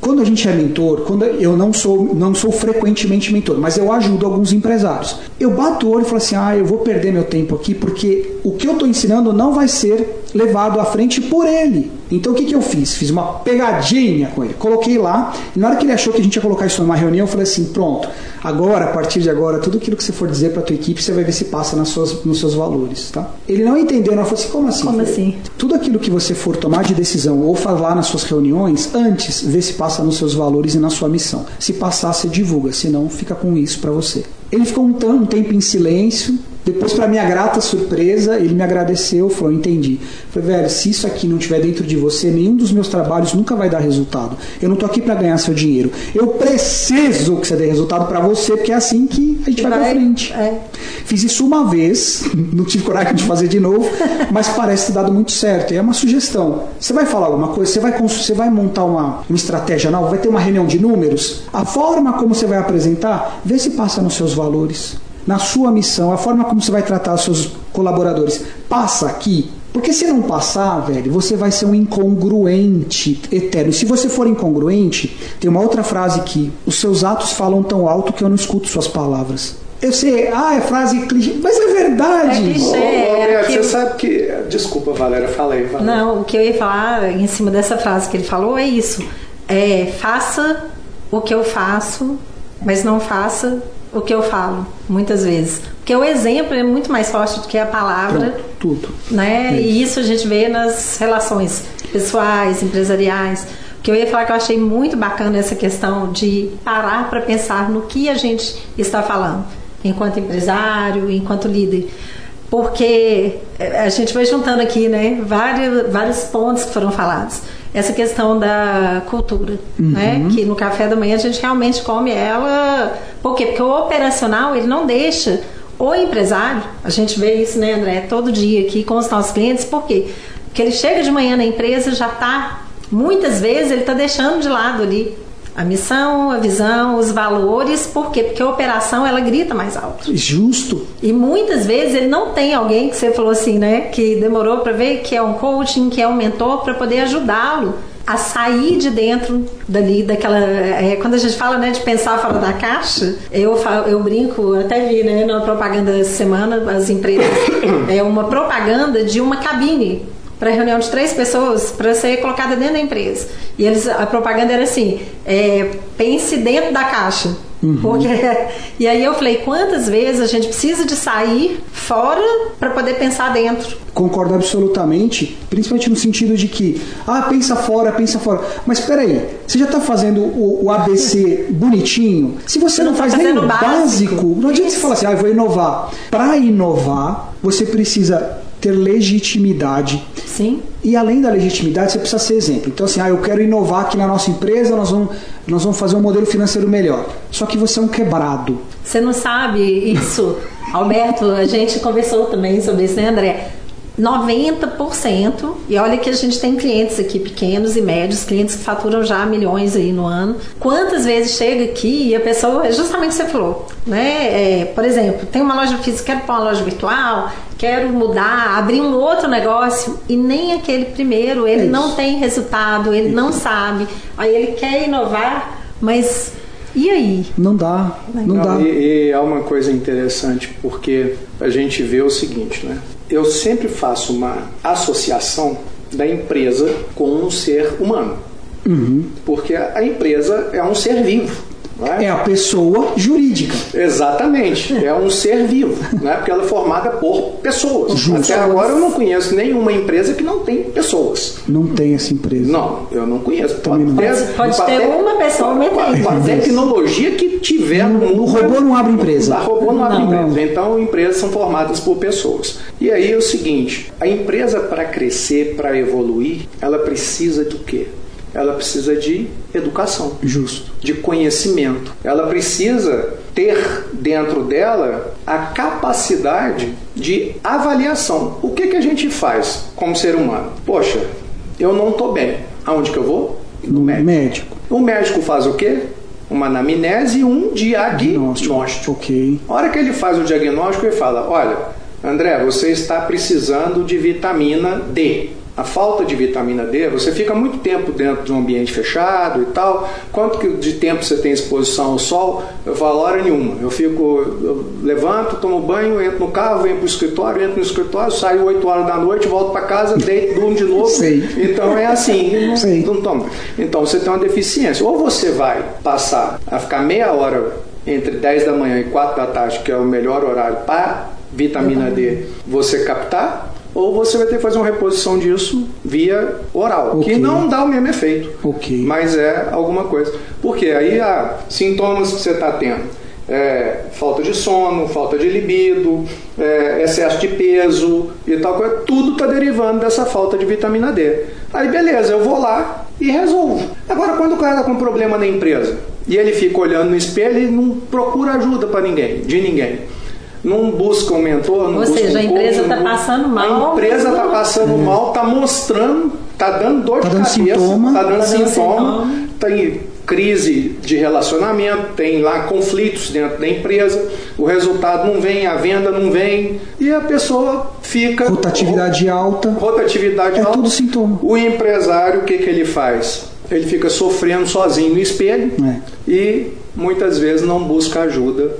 S3: Quando a gente é mentor, quando eu não sou, não sou frequentemente mentor, mas eu ajudo alguns empresários. Eu bato o olho e falo assim: ah, eu vou perder meu tempo aqui porque o que eu estou ensinando não vai ser levado à frente por ele. Então o que, que eu fiz? Fiz uma pegadinha com ele. Coloquei lá, e na hora que ele achou que a gente ia colocar isso numa reunião, eu falei assim: pronto, agora, a partir de agora, tudo aquilo que você for dizer para a tua equipe, você vai ver se passa nas suas, nos seus valores. Tá? Ele não entendeu, não falou assim: como assim?
S4: Como assim?
S3: Tudo aquilo que você for tomar de decisão ou falar nas suas reuniões, antes, vê se passa nos seus valores e na sua missão. Se passar, você divulga, senão fica com isso para você. Ele ficou um, um tempo em silêncio, depois, para minha grata surpresa, ele me agradeceu, falou: Entendi. falei, velho, se isso aqui não estiver dentro de você, nenhum dos meus trabalhos nunca vai dar resultado. Eu não tô aqui para ganhar seu dinheiro. Eu preciso que você dê resultado para você, porque é assim que a gente vai, vai pra frente. É. Fiz isso uma vez, não tive coragem de fazer de novo, mas parece ter dado muito certo. E é uma sugestão. Você vai falar alguma coisa, você vai, você vai montar uma, uma estratégia nova, vai ter uma reunião de números. A forma como você vai apresentar, vê se passa nos seus valores na sua missão, a forma como você vai tratar os seus colaboradores, passa aqui. Porque se não passar, velho, você vai ser um incongruente eterno. E se você for incongruente, tem uma outra frase que os seus atos falam tão alto que eu não escuto suas palavras. Eu sei, ah, é frase clichê, mas é verdade.
S4: É clichê.
S2: que... Você sabe que. Desculpa, Valéria, falei.
S4: Não, o que eu ia falar em cima dessa frase que ele falou é isso. É, faça o que eu faço, mas não faça o que eu falo, muitas vezes. Porque o exemplo é muito mais forte do que a palavra.
S3: Pronto, tudo.
S4: Né? E isso a gente vê nas relações pessoais, empresariais. Que eu ia falar que eu achei muito bacana essa questão de parar para pensar no que a gente está falando, enquanto empresário, enquanto líder. Porque a gente vai juntando aqui, né, vários, vários pontos que foram falados essa questão da cultura, uhum. né? Que no café da manhã a gente realmente come ela. Por quê? Porque o operacional ele não deixa o empresário, a gente vê isso, né, André, todo dia aqui com os nossos clientes, por quê? Porque ele chega de manhã na empresa já está, muitas vezes ele está deixando de lado ali a missão, a visão, os valores, por quê? Porque a operação ela grita mais alto.
S3: Justo.
S4: E muitas vezes ele não tem alguém que você falou assim, né, que demorou para ver que é um coaching, que é um mentor para poder ajudá-lo a sair de dentro dali daquela é, quando a gente fala né de pensar fora da caixa eu falo, eu brinco até vi né na propaganda essa semana as empresas é uma propaganda de uma cabine para reunião de três pessoas para ser colocada dentro da empresa. E eles, a propaganda era assim: é, pense dentro da caixa. Uhum. Porque, e aí eu falei, quantas vezes a gente precisa de sair fora para poder pensar dentro?
S3: Concordo absolutamente, principalmente no sentido de que, ah, pensa fora, pensa fora. Mas espera aí, você já está fazendo o, o, ABC bonitinho? Se você, você não, não tá faz nem o básico, básico, não adianta Isso. você falar assim, ah, eu vou inovar. Para inovar, você precisa ter legitimidade.
S4: Sim.
S3: E além da legitimidade, você precisa ser exemplo. Então, assim, ah, eu quero inovar aqui na nossa empresa, nós vamos, nós vamos fazer um modelo financeiro melhor. Só que você é um quebrado.
S4: Você não sabe isso. Alberto, a gente conversou também sobre isso, né, André? 90%, e olha que a gente tem clientes aqui pequenos e médios, clientes que faturam já milhões aí no ano. Quantas vezes chega aqui e a pessoa, justamente você falou, né? É, por exemplo, tem uma loja física, quero pôr uma loja virtual, quero mudar, abrir um outro negócio e nem aquele primeiro, ele é não tem resultado, ele não sabe. Aí ele quer inovar, mas e aí?
S3: Não dá, não, não dá.
S2: E, e é uma coisa interessante porque a gente vê o seguinte, né? Eu sempre faço uma associação da empresa com um ser humano. Uhum. Porque a empresa é um ser vivo.
S3: É? é? a pessoa jurídica.
S2: Exatamente. É um ser vivo, né? porque ela é formada por pessoas. Justo. Até agora eu não conheço nenhuma empresa que não tem pessoas.
S3: Não tem essa empresa.
S2: Não, eu não conheço.
S4: Pode, não. Ter, pode ter uma pessoa metendo.
S2: Com a tecnologia que tiver no mundo.
S3: O robô não abre empresa.
S2: O robô não abre não, empresa. Não. Então, empresas são formadas por pessoas. E aí é o seguinte: a empresa, para crescer, para evoluir, ela precisa do quê? Ela precisa de educação.
S3: Justo.
S2: De conhecimento. Ela precisa ter dentro dela a capacidade de avaliação. O que, que a gente faz como ser humano? Poxa, eu não estou bem. Aonde que eu vou?
S3: No médico. médico.
S2: O médico faz o quê? Uma anamnese e um diagnóstico.
S3: Ok.
S2: A hora que ele faz o diagnóstico, ele fala: Olha, André, você está precisando de vitamina D a falta de vitamina D, você fica muito tempo dentro de um ambiente fechado e tal. Quanto de tempo você tem exposição ao sol? Eu falo, hora nenhuma. Eu fico, eu levanto, tomo banho, entro no carro, venho para o escritório, entro no escritório, saio 8 horas da noite, volto para casa, deito, durmo de novo.
S3: Sei.
S2: Então é assim, não, Sei. não toma. Então você tem uma deficiência. Ou você vai passar a ficar meia hora entre 10 da manhã e 4 da tarde, que é o melhor horário para vitamina D, você captar, ou você vai ter que fazer uma reposição disso via oral, okay. que não dá o mesmo efeito,
S3: okay.
S2: mas é alguma coisa. Porque aí há sintomas que você está tendo. É, falta de sono, falta de libido, é, excesso de peso e tal coisa, tudo está derivando dessa falta de vitamina D. Aí beleza, eu vou lá e resolvo. Agora, quando o cara está com problema na empresa e ele fica olhando no espelho e não procura ajuda para ninguém, de ninguém não busca um mentor, não
S4: Ou
S2: busca
S4: seja,
S2: um
S4: a empresa está passando mal.
S2: A empresa está passando é. mal, está mostrando, está dando dor
S3: tá
S2: de
S3: dando
S2: cabeça,
S3: está
S2: dando, tá dando sintoma, tem crise de relacionamento, tem lá conflitos dentro da empresa, o resultado não vem, a venda não vem, e a pessoa fica.
S3: Rotatividade alta.
S2: Rotatividade
S3: é
S2: alta.
S3: É tudo sintoma.
S2: O empresário, o que, que ele faz? Ele fica sofrendo sozinho no espelho é. e muitas vezes não busca ajuda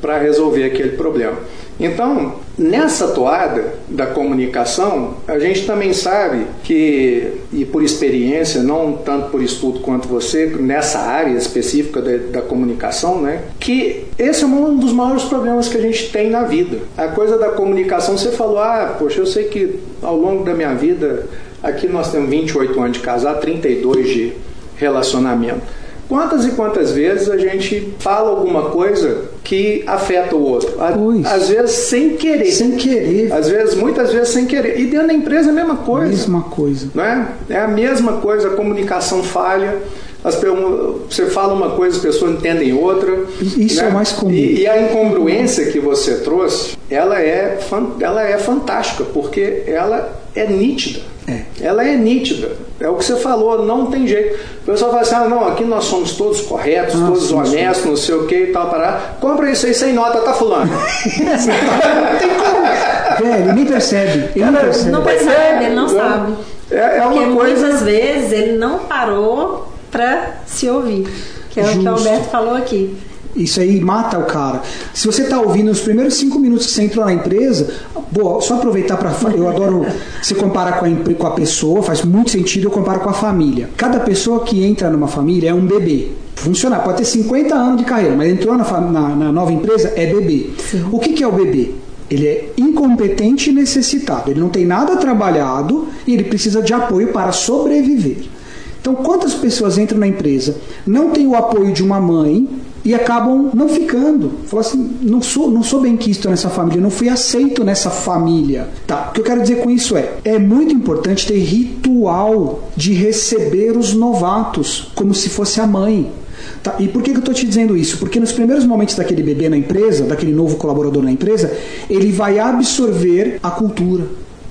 S2: para resolver aquele problema. Então, nessa toada da comunicação, a gente também sabe que, e por experiência, não tanto por estudo quanto você, nessa área específica da, da comunicação, né, que esse é um dos maiores problemas que a gente tem na vida. A coisa da comunicação, você falou, ah, poxa, eu sei que ao longo da minha vida, aqui nós temos 28 anos de casar, 32 de relacionamento. Quantas e quantas vezes a gente fala alguma coisa que afeta o outro? Pois. Às vezes sem querer.
S3: Sem querer.
S2: Às vezes, muitas vezes sem querer. E dentro da empresa é a mesma coisa.
S3: Mesma coisa.
S2: Não é? é a mesma coisa, a comunicação falha. As, você fala uma coisa, as pessoas entendem outra.
S3: Isso né? é mais comum.
S2: E, e, a incongruência que você trouxe, ela é, ela é fantástica, porque ela é nítida.
S3: É.
S2: Ela é nítida. É o que você falou, não tem jeito. O pessoal fala assim: ah, não, aqui nós somos todos corretos, ah, todos sim, honestos, sim. não sei o que e tal, parar. Compra isso aí sem nota, tá fulano.
S3: não tem como. É, ele nem percebe. Ele não percebe.
S4: Não percebe, ele não é, sabe.
S2: É, é uma
S4: Porque
S2: coisa...
S4: muitas vezes ele não parou para se ouvir. Que é Justo. o que o Alberto falou aqui.
S3: Isso aí mata o cara. Se você está ouvindo os primeiros cinco minutos que você entrou na empresa, boa, só aproveitar para. Eu adoro se comparar com a, com a pessoa, faz muito sentido eu comparo com a família. Cada pessoa que entra numa família é um bebê. Funcionar, pode ter 50 anos de carreira, mas entrou na, na, na nova empresa, é bebê. Sim. O que, que é o bebê? Ele é incompetente e necessitado. Ele não tem nada trabalhado e ele precisa de apoio para sobreviver. Então, quantas pessoas entram na empresa, não tem o apoio de uma mãe, e acabam não ficando. Falam assim, não sou, não sou bem quisto nessa família, não fui aceito nessa família. Tá, o que eu quero dizer com isso é, é muito importante ter ritual de receber os novatos, como se fosse a mãe. Tá, e por que, que eu estou te dizendo isso? Porque nos primeiros momentos daquele bebê na empresa, daquele novo colaborador na empresa, ele vai absorver a cultura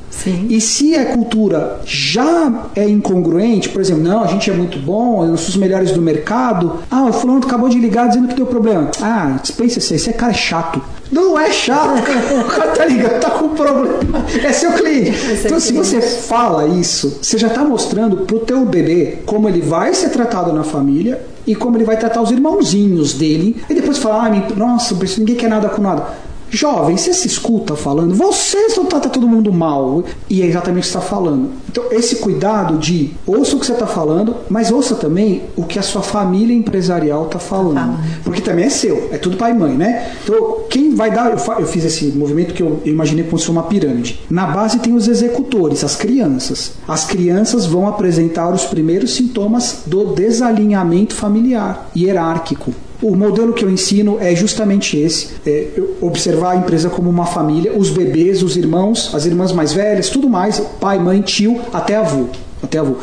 S4: Sim.
S3: E se a cultura já é incongruente, por exemplo, não, a gente é muito bom, nós somos os melhores do mercado. Ah, o fulano acabou de ligar dizendo que deu problema. Ah, dispensa isso aí, esse cara é chato. Não é chato, o cara tá ligando, tá com problema. É seu cliente. Então, se você fala isso, você já tá mostrando pro teu bebê como ele vai ser tratado na família e como ele vai tratar os irmãozinhos dele. E depois fala, ah, nossa, ninguém quer nada com nada. Jovem, você se escuta falando, você só trata todo mundo mal. E é exatamente o que você está falando. Então, esse cuidado de ouça o que você está falando, mas ouça também o que a sua família empresarial está falando. Ah. Porque também é seu, é tudo pai e mãe, né? Então, quem vai dar. Eu, eu fiz esse movimento que eu, eu imaginei como se fosse uma pirâmide. Na base tem os executores, as crianças. As crianças vão apresentar os primeiros sintomas do desalinhamento familiar, hierárquico. O modelo que eu ensino é justamente esse: é observar a empresa como uma família, os bebês, os irmãos, as irmãs mais velhas, tudo mais, pai, mãe, tio, até avô. Até avô.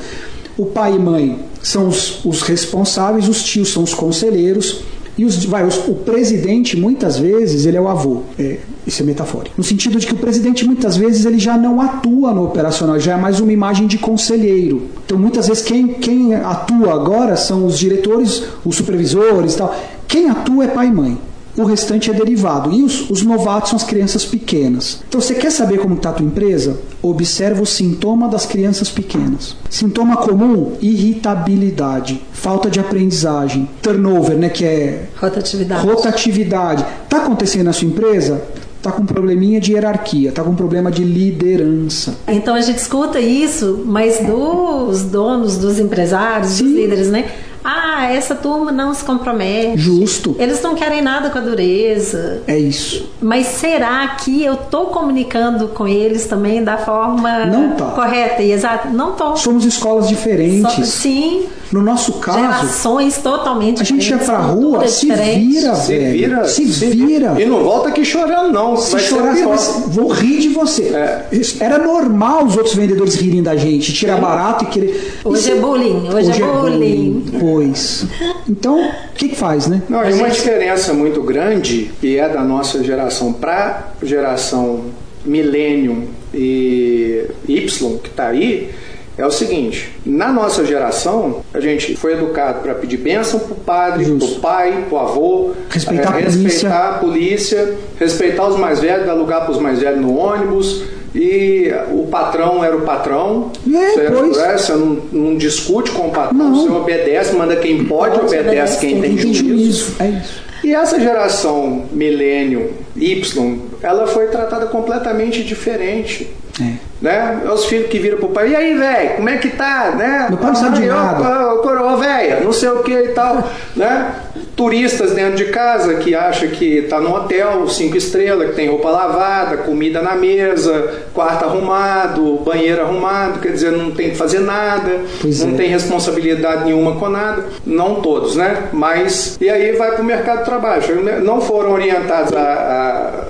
S3: O pai e mãe são os, os responsáveis, os tios são os conselheiros, e os, vai, os, o presidente, muitas vezes, ele é o avô. É, isso é metafórico. No sentido de que o presidente, muitas vezes, ele já não atua no operacional, já é mais uma imagem de conselheiro. Então, muitas vezes, quem, quem atua agora são os diretores, os supervisores e tal. Quem atua é pai e mãe o restante é derivado. E os, os, novatos são as crianças pequenas. Então, você quer saber como está a tua empresa? Observa o sintoma das crianças pequenas. Sintoma comum: irritabilidade, falta de aprendizagem, turnover, né, que é
S4: rotatividade.
S3: Rotatividade. Está acontecendo na sua empresa? está com um probleminha de hierarquia, está com um problema de liderança.
S4: Então a gente escuta isso, mas dos donos, dos empresários, Sim. dos líderes, né? Ah, essa turma não se compromete.
S3: Justo.
S4: Eles não querem nada com a dureza.
S3: É isso.
S4: Mas será que eu estou comunicando com eles também da forma
S3: não tá.
S4: correta e exata? Não estou.
S3: Somos escolas diferentes. So,
S4: sim.
S3: No nosso caso.
S4: Gerações totalmente
S3: A gente ia pra rua, se vira, se velho. Vira, se, se vira.
S2: E não volta aqui chorando, não.
S3: Se chorar, você vou rir de você. É. Era normal os outros vendedores rirem da gente, tirar barato e querer.
S4: Hoje é bullying. Hoje, hoje é, é bullying.
S3: Pois. Então, o que, que faz, né?
S2: Não, é uma diferença muito grande, e é da nossa geração para geração Millennium e Y, que está aí é o seguinte: na nossa geração, a gente foi educado para pedir bênção para o padre, para o pai, para o avô,
S3: respeitar,
S2: é,
S3: a,
S2: respeitar a polícia, respeitar os mais velhos, dar lugar para os mais velhos no ônibus. E o patrão era o patrão.
S3: É, você,
S2: pois. É, você não, não, discute com o patrão, não. você obedece, manda quem pode, obedece, obedece quem, quem tem juízo.
S3: É isso.
S2: E essa geração milênio Y, ela foi tratada completamente diferente.
S3: É.
S2: Né? É os filhos que viram pro pai, e aí, velho, como é que tá? Né?
S3: Meu pai não sabe de nada.
S2: Coroa, velho, não sei o que e tal. né? Turistas dentro de casa que acha que tá no hotel, cinco estrelas, que tem roupa lavada, comida na mesa, quarto arrumado, banheiro arrumado, quer dizer, não tem que fazer nada,
S3: pois
S2: não
S3: é.
S2: tem responsabilidade nenhuma com nada. Não todos, né? Mas, e aí vai pro mercado de trabalho. Não foram orientados a, a,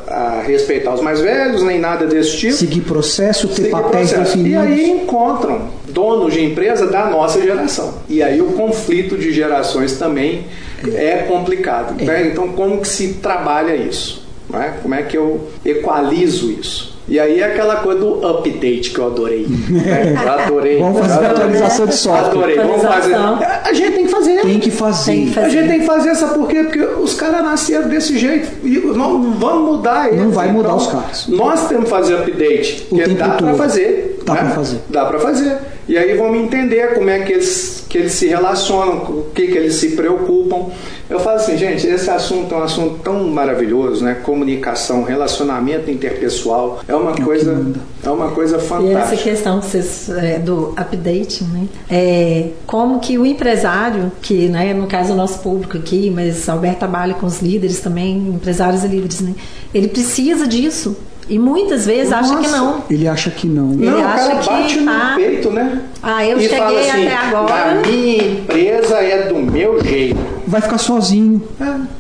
S2: a respeitar os mais velhos, nem nada desse tipo.
S3: Seguir processo, ter papéis processo. definidos.
S2: E aí encontram donos de empresa da nossa geração. E aí o conflito de gerações também é, é complicado. É. Né? Então, como que se trabalha isso? Né? Como é que eu equalizo isso? E aí é aquela coisa do update que eu adorei.
S3: Eu adorei. Vamos fazer atualização de software.
S2: Adorei. Vamos fazer. A gente tem que fazer.
S3: Tem que fazer. Tem que
S2: fazer. A gente tem que fazer, sabe por quê? Porque os caras nasceram desse jeito. E não vamos mudar eles.
S3: Não vai mudar
S2: então,
S3: os caras.
S2: Nós temos que fazer update. O tempo dá para fazer.
S3: Dá né? para fazer.
S2: Dá para fazer. E aí vamos entender como é que eles, que eles se relacionam, o que, que eles se preocupam. Eu falo assim, gente, esse assunto é um assunto tão maravilhoso, né? Comunicação, relacionamento interpessoal, é uma é coisa, é uma coisa fantástica.
S4: E essa questão vocês, é, do update, né? É, como que o empresário, que né, no caso o nosso público aqui, mas Alberto trabalha com os líderes também, empresários e líderes, né? Ele precisa disso e muitas vezes
S3: Nossa,
S4: acha que não.
S3: Ele acha que não.
S2: Ele
S4: não,
S2: acha o cara bate
S4: que
S2: no
S4: tá...
S2: peito, né?
S4: Ah, eu
S2: e
S4: cheguei
S2: fala assim,
S4: até agora.
S2: A minha empresa é do meu jeito.
S3: vai ficar sozinho.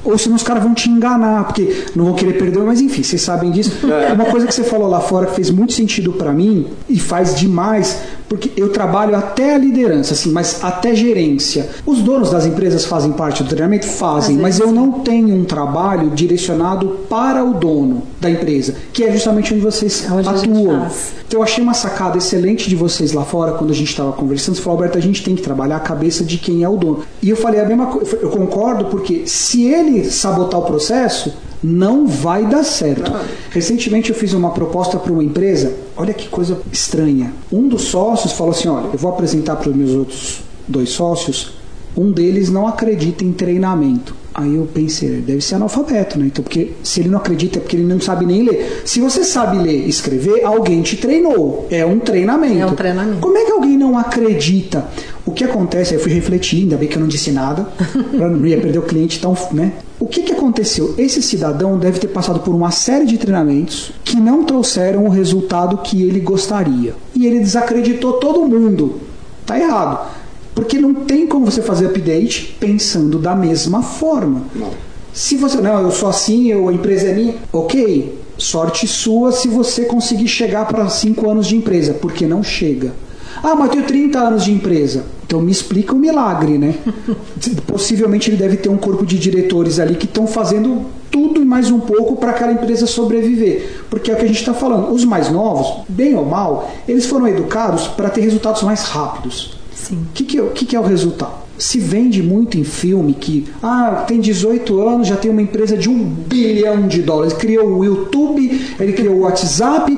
S3: Ou senão os caras vão te enganar, porque não vão querer perder, mas enfim, vocês sabem disso.
S2: É.
S3: Uma coisa que você falou lá fora que fez muito sentido pra mim e faz demais, porque eu trabalho até a liderança, assim, mas até gerência. Os donos das empresas fazem parte do treinamento? Fazem, mas eu não tenho um trabalho direcionado para o dono da empresa, que é justamente onde vocês
S4: É onde
S3: atuam. Então eu achei uma sacada excelente de vocês lá fora, quando a gente estava conversando. Você falou, Alberto, a gente tem que trabalhar a cabeça de quem é o dono. E eu falei a mesma coisa, eu concordo, porque se ele sabotar o processo, não vai dar certo. Recentemente eu fiz uma proposta para uma empresa, olha que coisa estranha. Um dos sócios falou assim: olha, eu vou apresentar para os meus outros dois sócios, um deles não acredita em treinamento. Aí eu pensei, deve ser analfabeto, né? Então, porque se ele não acredita é porque ele não sabe nem ler. Se você sabe ler e escrever, alguém te treinou. É um treinamento.
S4: É um treinamento.
S3: Como é que alguém não acredita? O que acontece? Aí eu fui refletir, ainda bem que eu não disse nada, para não ia perder o cliente, então, né? O que, que aconteceu? Esse cidadão deve ter passado por uma série de treinamentos que não trouxeram o resultado que ele gostaria. E ele desacreditou todo mundo. Tá errado. Porque não tem como você fazer update pensando da mesma forma.
S2: Não.
S3: Se você, não, eu sou assim, eu, a empresa é minha, ok. Sorte sua se você conseguir chegar para 5 anos de empresa, porque não chega. Ah, mas eu tenho 30 anos de empresa. Então me explica o milagre, né? Possivelmente ele deve ter um corpo de diretores ali que estão fazendo tudo e mais um pouco para aquela empresa sobreviver. Porque é o que a gente está falando. Os mais novos, bem ou mal, eles foram educados para ter resultados mais rápidos.
S4: Sim.
S3: O que, que, é, o que, que é o resultado? Se vende muito em filme que, ah, tem 18 anos, já tem uma empresa de um bilhão de dólares. Criou o YouTube, ele criou o WhatsApp,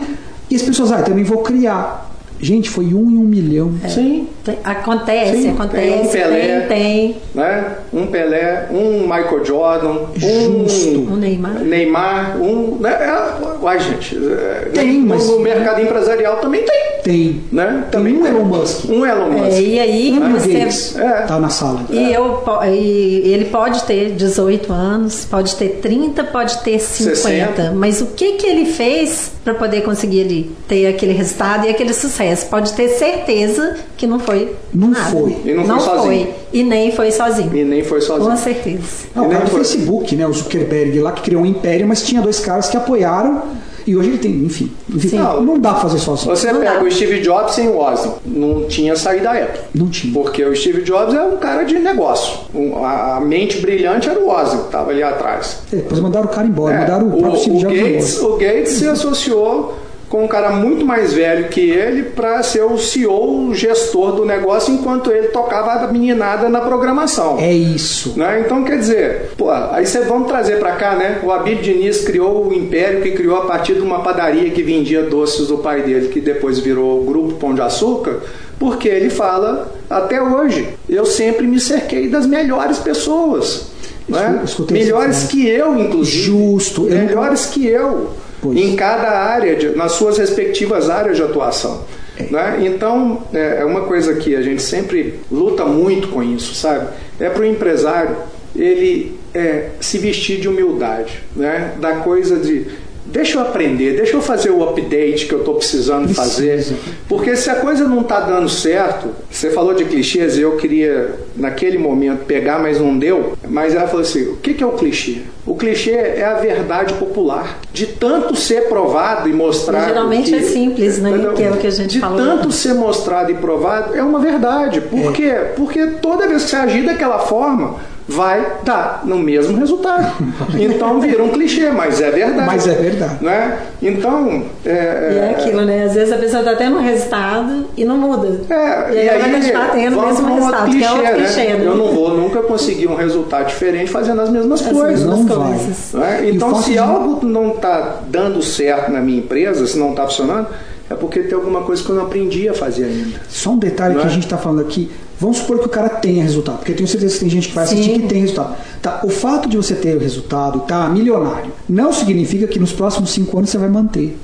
S3: e as pessoas, ah, eu também vou criar. Gente, foi um em um milhão.
S2: Sim.
S4: Tem- acontece,
S2: Sim,
S4: acontece.
S2: tem um Pelé.
S4: Tem, tem.
S2: Né? Um Pelé, um Michael Jordan,
S3: Justo.
S2: um
S4: Um Neymar.
S2: Neymar, um. Né? É, Uai, gente. é,
S3: Tem,
S2: no,
S3: mas-
S2: no mercado empresarial também tem.
S3: Tem.
S2: Né?
S3: Tem
S2: Também
S3: um Elon Musk.
S2: Um Elon Musk.
S4: É, e aí
S3: Um Bill
S4: você.
S2: É.
S3: tá na sala.
S4: E, eu, po- e ele pode ter 18 anos, pode ter 30, pode ter 50.
S2: 60.
S4: Mas o que, que ele fez para poder conseguir ele ter aquele resultado e aquele sucesso? Pode ter certeza que não foi.
S3: Não
S4: nada.
S3: foi.
S2: E não foi sozinho.
S4: E nem foi sozinho.
S2: E nem foi sozinho.
S4: Com certeza.
S3: Não, o
S2: E nem
S3: cara do
S2: foi.
S3: Facebook, né? O Zuckerberg lá que criou um império, mas tinha dois caras que apoiaram. E hoje ele tem, enfim. enfim não, não dá pra fazer sozinho.
S2: Você
S4: Não
S2: pega
S4: dá.
S2: o Steve Jobs sem o Ozzy. Não tinha saída Apple.
S3: Não tinha.
S2: Porque o Steve Jobs é um cara de negócio. Um- a, a mente brilhante era o Ozzy, que estava ali atrás.
S3: É, Depois mandaram o cara embora,
S2: É,
S3: mandaram o
S2: o, o
S3: Jobs
S2: Gates,
S3: embora.
S2: o Gates se associou com um cara muito mais velho que ele para ser o CEO, o gestor do negócio, enquanto ele tocava a meninada na programação.
S3: É isso.
S2: Né? Então, quer dizer, pô, aí você vamos trazer para cá, né? O Abid Diniz criou o império que criou a partir de uma padaria que vendia doces do pai dele, que depois virou o Grupo Pão de Açúcar, porque ele fala até hoje, eu sempre me cerquei das melhores pessoas. Né?
S3: escutei
S2: Melhores que eu, inclusive.
S3: Justo. Eu
S2: Melhores que eu.
S3: Pois.
S2: Em cada área, de- nas suas respectivas áreas de atuação. Né? Então, é é uma coisa que a gente sempre luta muito com isso, sabe? É para o empresário ele é, se vestir de humildade, né? Da coisa de deixa eu aprender, deixa eu fazer o update que eu estou precisando
S3: Precisa.
S2: fazer, porque se a coisa não está dando certo, você falou de clichês, eu queria naquele momento pegar, mas não deu. Mas ela falou assim: o que que é o clichê? O clichê é a verdade popular, de tanto ser provado e mostrado.
S4: Geralmente
S2: que-
S4: é simples, né?
S2: Entendeu?
S4: Que é o que a gente
S2: de
S4: falou.
S2: tanto ser mostrado e provado, é uma verdade. Por quê? Porque toda vez que você agir daquela forma, vai dar no mesmo resultado. Então vira um clichê, mas é verdade.
S3: Mas é verdade.
S2: Né? Então. É,
S4: E é aquilo, né? Às vezes a pessoa está tendo um resultado e não muda.
S2: É,
S4: e aí, ela vai continuar tendo o mesmo
S2: um
S4: resultado, que é outro
S2: clichê,
S4: clichê, né?
S2: Eu não vou nunca conseguir um resultado diferente fazendo as mesmas
S4: As
S2: coisas.
S4: mesmas
S3: não vai.
S4: coisas.
S2: Né?
S3: E
S2: Então, se
S3: de-
S2: algo não está dando certo na minha empresa, se não está funcionando, é porque tem alguma coisa que eu não aprendi a fazer ainda.
S3: Só um detalhe
S2: Não
S3: que
S2: é?
S3: a gente está falando aqui. Vamos supor que o cara tenha resultado, porque eu tenho certeza que tem gente que vai assistir
S4: Sim.
S3: que tem resultado. Tá, o fato de você ter o resultado e tá milionário não significa que nos próximos cinco anos você vai manter.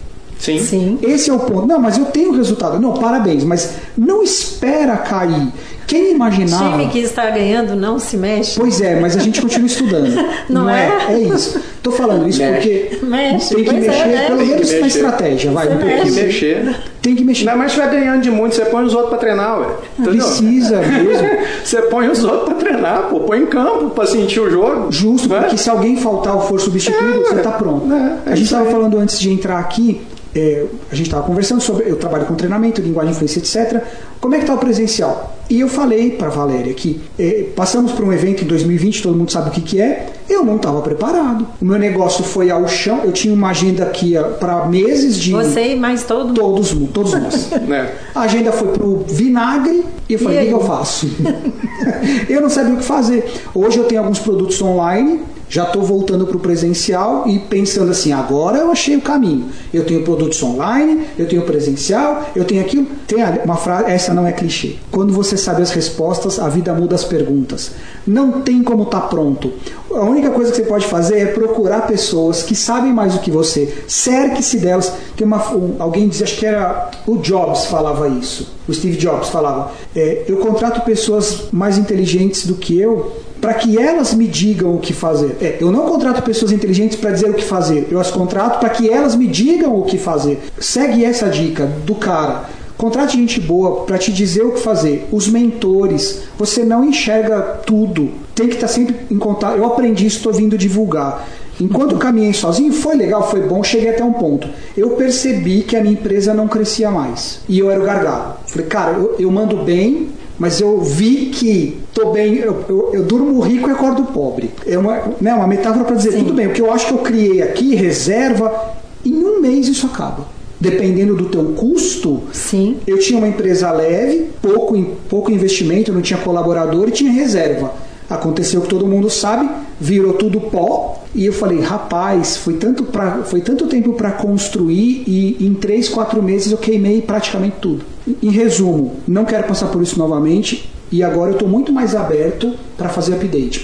S2: Sim.
S4: Sim.
S3: Esse é o ponto. Não, mas eu tenho resultado. Não, parabéns, mas não espera cair. Quem imaginava.
S4: Time que está ganhando não se mexe.
S3: Pois é, mas a gente continua estudando.
S4: Não é?
S3: É isso. Tô falando isso
S2: Mexe.
S3: porque
S4: Mexe,
S3: tem que
S4: pois é,
S3: mexer,
S4: né?
S3: pelo menos na estratégia, vai,
S4: Você
S3: um
S2: Tem que
S3: pouquinho.
S2: mexer.
S3: Tem que mexer.
S2: Ainda mais se vai ganhando de muito, você põe os outros pra treinar, ué. Entendeu?
S3: Precisa mesmo.
S2: Você põe os outros pra treinar, pô. Põe em campo pra sentir o jogo.
S3: Justo,
S2: Né?
S3: porque se alguém faltar ou for substituído,
S2: É,
S3: você está pronto.
S2: É, é
S3: a gente estava falando antes de entrar aqui, é, a gente estava conversando sobre. Eu trabalho com treinamento, linguagem, influência, etc. Como é que está o presencial? E eu falei para Valéria que é, passamos por um evento em 2020, todo mundo sabe o que, que é. Eu não estava preparado. O meu negócio foi ao chão. Eu tinha uma agenda aqui para meses de.
S4: Você e mais todo mundo.
S3: Todos, todos nós.
S2: Né?
S3: A agenda foi pro vinagre e eu falei, o que eu faço? eu não sabia o que fazer. Hoje eu tenho alguns produtos online, já estou voltando para o presencial e pensando assim, agora eu achei o caminho. Eu tenho produtos online, eu tenho presencial, eu tenho aquilo. Tem uma frase, essa não é clichê. Quando você sabe as respostas, a vida muda as perguntas. Não tem como estar pronto. A única coisa que você pode fazer é procurar pessoas que sabem mais do que você. Cerque-se delas. Que uma, um- alguém dizia, acho que era o Jobs falava isso. O Steve Jobs falava: é, eu contrato pessoas mais inteligentes do que eu para que elas me digam o que fazer. É, eu não contrato pessoas inteligentes para dizer o que fazer. Eu as contrato para que elas me digam o que fazer. Segue essa dica do cara. Contrate gente boa para te dizer o que fazer. Os mentores, você não enxerga tudo. Tem que estar sempre em contato. Eu aprendi isso, estou vindo divulgar. Enquanto caminhei sozinho, foi legal, foi bom, cheguei até um ponto. Eu percebi que a minha empresa não crescia mais. E eu era o gargalo. Falei, cara, eu, eu mando bem, mas eu vi que tô bem, eu, eu, eu durmo rico e acordo pobre. É uma, né, uma metáfora para dizer,
S4: Sim.
S3: tudo bem, o que eu acho que eu criei aqui, reserva, em um mês isso acaba. Dependendo do teu custo,
S4: Sim.
S3: eu tinha uma empresa leve, pouco, pouco investimento, não tinha colaborador e tinha reserva. Aconteceu que todo mundo sabe, virou tudo pó. E eu falei, rapaz, foi tanto, pra, foi tanto tempo para construir e em três, quatro meses eu queimei praticamente tudo. Em resumo, não quero passar por isso novamente. E agora eu estou muito mais aberto para fazer update,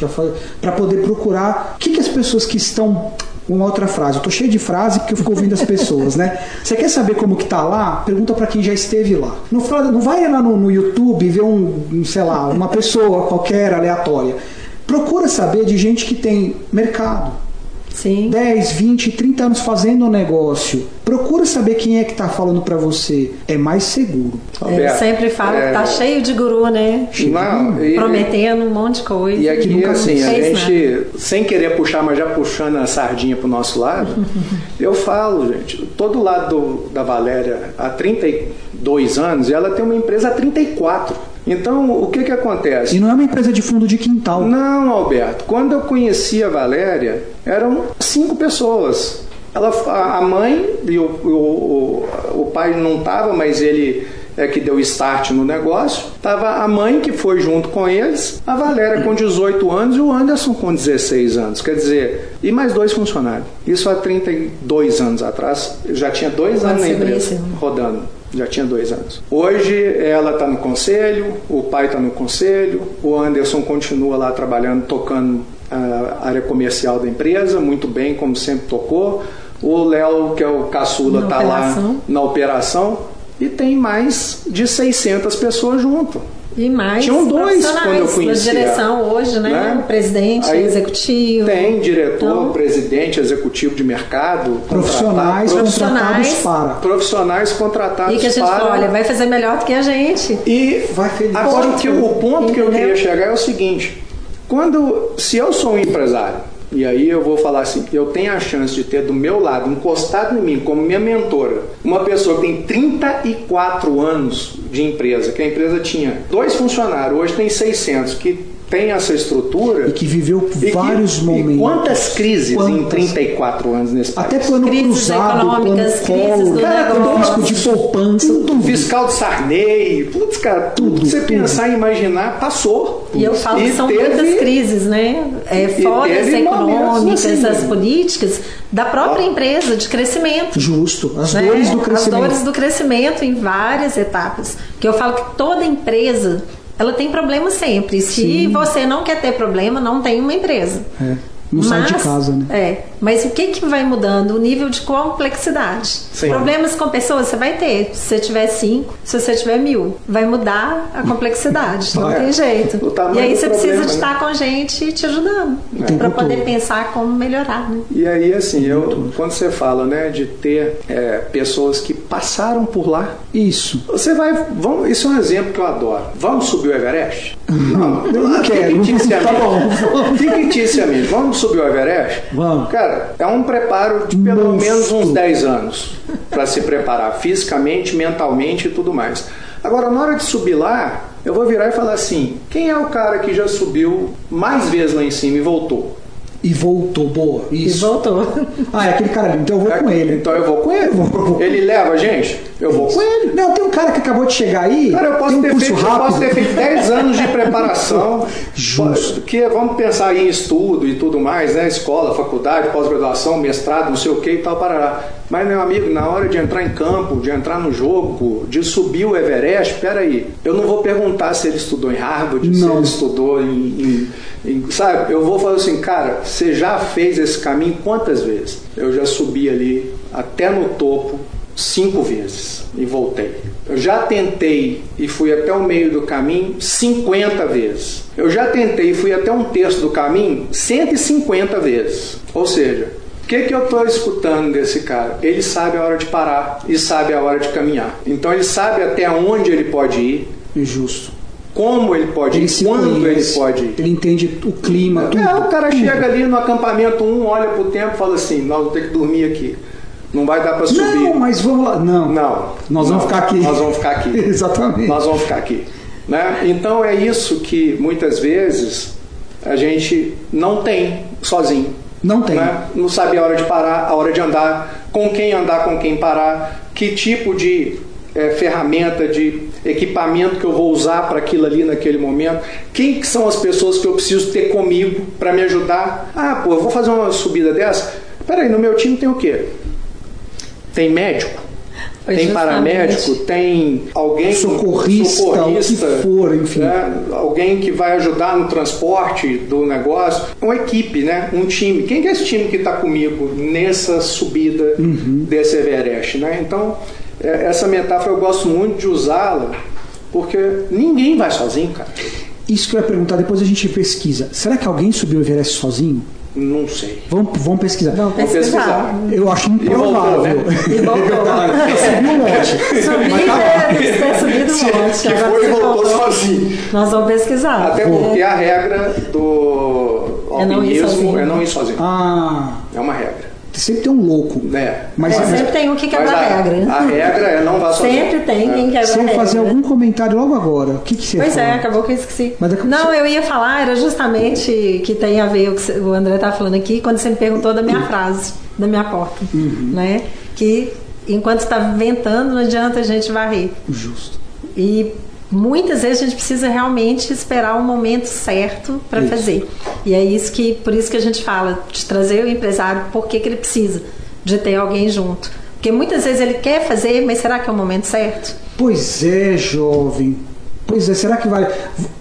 S3: para poder procurar o que, que as pessoas que estão uma outra frase. Eu tô cheio de frase porque eu fico ouvindo as pessoas, né? Você quer saber como que tá lá? Pergunta para quem já esteve lá. Não, fala- não vai lá no, no YouTube ver um, sei lá, uma pessoa qualquer aleatória. Procura saber de gente que tem mercado.
S4: Sim.
S3: 10, 20, 30 anos fazendo um negócio. Procura saber quem é que tá falando para você. É mais seguro.
S4: Eu
S2: Roberto,
S4: sempre falo
S2: é,
S4: que tá cheio de guru, né?
S2: Não, e-
S4: Prometendo um monte de coisa.
S2: E aqui,
S4: nunca
S2: assim, a gente, sem querer puxar, mas já puxando a sardinha pro nosso lado, eu falo, gente, todo lado do- da Valéria há 32 anos e ela tem uma empresa há 34. Então, o que que acontece?
S3: E não é uma empresa de fundo de quintal.
S2: Não, Alberto. Quando eu conheci a Valéria, eram cinco pessoas. Ela, a a mãe e o, o, o, pai não estava, mas ele é que deu start no negócio. Tava a mãe que foi junto com eles, a Valéria com 18 anos e o Anderson com 16 anos. Quer dizer, e mais dois funcionários. Isso há 32 anos atrás. Eu já tinha dois
S4: Quando
S2: anos na empresa
S4: conheceu.
S2: rodando. Já tinha dois anos. Hoje ela está no conselho, o pai está no conselho, o Anderson continua lá trabalhando, tocando a área comercial da empresa, muito bem, como sempre tocou. O Léo, que é o caçula, está lá na operação. E tem mais de 600 pessoas junto.
S4: E mais
S2: Tinham dois
S4: profissionais
S2: quando eu conheci
S4: Na direção hoje, né?
S2: né?
S4: O presidente,
S2: Aí
S4: executivo.
S2: Tem diretor,
S4: Então-
S2: presidente, executivo de mercado,
S3: Profissionais
S2: contratado,
S3: contratados
S4: Profissionais.
S3: para.
S2: profissionais contratados
S4: E que a gente
S2: para
S4: fala, olha, vai fazer melhor do que a gente.
S2: E
S3: Vai feliz.
S2: agora o, que, o ponto que eu
S4: Entendeu?
S2: queria chegar é o seguinte: quando se eu sou um empresário, e aí eu vou falar assim, eu tenho a chance de ter do meu lado, encostado em mim, como minha mentora, uma pessoa que tem 34 anos de empresa, que a empresa tinha dois funcionários, hoje tem 600, que tem essa estrutura.
S3: E que viveu
S2: e que-
S3: vários
S2: e
S3: momentos.
S2: quantas crises em
S3: Quantas?
S2: 34 anos nesse país?
S3: Até plano
S4: Crises
S3: cruzado, plano colo, cara, risco de poupança, tudo.
S2: Fiscal de Sarney, putz, cara, tudo,
S3: Tudo,
S2: que você
S3: tudo.
S2: pensar e imaginar, passou.
S4: E eu falo que são
S2: teve-
S4: muitas crises, né? É,
S2: e
S4: fora as
S2: teve momentos
S4: econômicas,
S2: assim,
S4: as políticas, da própria empresa de crescimento.
S3: Justo. As
S4: né?
S3: dores do crescimento.
S4: As dores do crescimento em várias etapas. Que eu falo que toda empresa ela tem problema sempre. Se
S3: Sim.
S4: você não quer ter problema, não tem uma empresa.
S3: É. Não sai de casa, né?
S4: É, mas o que, que vai mudando? O nível de complexidade.
S2: Sim.
S4: Problemas com pessoas você vai ter. Se você tiver cinco, se você tiver mil. Vai mudar a complexidade, não
S2: É.
S4: tem jeito. E aí você precisa
S2: problema,
S4: de
S2: né?
S4: estar com a gente te ajudando.
S3: tempo
S4: Para poder pensar como melhorar, né?
S2: E aí, assim, eu, quando você fala, né, de ter é, pessoas que passaram por lá,
S3: Isso.
S2: você vai. Vamos, isso é um exemplo que eu adoro. Vamos subir o Everest? Não,
S3: eu não quero. Tá bom.
S2: Ficticiamente. Vamos subir o Everest?
S3: Vamos.
S2: Cara, é um preparo de pelo menos uns 10 anos para se preparar fisicamente, mentalmente e tudo mais. Agora, na hora de subir lá, eu vou virar e falar assim: quem é o cara que já subiu mais vezes lá em cima e voltou?
S3: E voltou, boa.
S4: E
S3: Isso.
S4: voltou.
S3: Ah, é aquele cara ali. Então eu vou
S2: É,
S3: com ele.
S2: Então eu vou com ele.
S3: Vou.
S2: Ele leva a gente? Eu vou com ele.
S3: Não, tem um cara que acabou de chegar aí.
S2: Cara, eu posso,
S3: um
S2: ter feito, eu
S3: rápido.
S2: posso ter feito 10 anos de preparação.
S3: Justo.
S2: Que vamos pensar em estudo e tudo mais, né? Escola, faculdade, pós-graduação, mestrado, não sei o que e tal, parará. Mas, meu amigo, na hora de entrar em campo, de entrar no jogo, de subir o Everest, peraí, eu não vou perguntar se ele estudou em Harvard, se
S3: Não.
S2: ele estudou em, em- em- Sabe, eu vou falar assim, cara, você já fez esse caminho quantas vezes? Eu já subi ali até no topo cinco vezes e voltei. Eu já tentei e fui até o meio do caminho 50 vezes. Eu já tentei e fui até um terço do caminho 150 vezes. Ou seja, que, que eu estou escutando desse cara? Ele sabe a hora de parar e sabe a hora de caminhar. Então ele sabe até onde ele pode ir,
S3: Justo.
S2: como ele pode
S3: Ele
S2: ir, quando
S3: conhece,
S2: ele pode ir.
S3: Ele entende o clima, tudo.
S2: É, o cara
S3: tudo.
S2: chega ali no acampamento 1, olha pro tempo e fala assim: nós vamos ter que dormir aqui. Não vai dar para subir.
S3: Não, mas vamos lá. Não.
S2: Não.
S3: Nós
S2: Não.
S3: vamos ficar aqui.
S2: Nós vamos ficar aqui.
S3: Exatamente.
S2: Nós vamos ficar aqui. Né? Então é isso que muitas vezes a gente não tem sozinho.
S3: Não tem.
S2: né? Não sabe a hora de parar, a hora de andar, com quem andar, com quem parar, que tipo de eh, ferramenta, de equipamento que eu vou usar para aquilo ali naquele momento, quem que são as pessoas que eu preciso ter comigo para me ajudar. Ah, pô, eu vou fazer uma subida dessa. Peraí, no meu time tem o quê? Tem médico? Tem paramédico, tem alguém
S3: Socorrista, o que for, enfim.
S2: né? alguém que vai ajudar no transporte do negócio, uma equipe, né? um time. Quem que é esse time que está comigo nessa subida
S3: Uhum.
S2: desse Everest? Né? Então, é, essa metáfora eu gosto muito de usá-la, porque ninguém vai sozinho, cara.
S3: Isso que eu ia perguntar, depois a gente pesquisa. Será que alguém subiu o Everest sozinho?
S2: Não sei.
S3: Vamos, vamos pesquisar.
S4: Vamos pesquisar.
S2: pesquisar.
S3: Eu acho
S2: E voltou,
S3: improvável.
S2: né?
S4: E voltou.
S3: Subiu um monte.
S4: Subido um monte.
S2: que foi e voltou
S4: voltou.
S2: sozinho.
S4: Nós vamos pesquisar.
S2: Até porque a regra do
S4: É não ir
S2: alpinismo
S4: sozinho.
S2: é não ir sozinho.
S3: Ah,
S2: É uma regra.
S3: Sempre tem um louco.
S2: É.
S3: Mas,
S4: É,
S3: mas
S4: sempre tem um que quebra a regra.
S2: A regra é não vá sozinho.
S4: Sempre tem
S2: É.
S4: quem quebra
S3: você ia fazer algum comentário logo agora. O que, que você
S4: Pois é, acabou que eu esqueci.
S3: Mas
S4: Não, eu ia falar, era justamente que tem a ver o que o André tá falando aqui, quando você me perguntou da minha frase, da minha porta,
S3: Uhum.
S4: né? Que enquanto está ventando, não adianta a gente varrer.
S3: Justo.
S4: E muitas vezes a gente precisa realmente esperar o momento certo para fazer. E é isso que, por isso que a gente fala, de trazer o empresário, por que ele precisa de ter alguém junto. Porque muitas vezes ele quer fazer, mas será que é o momento certo?
S3: Pois é, jovem. Pois é, será que vai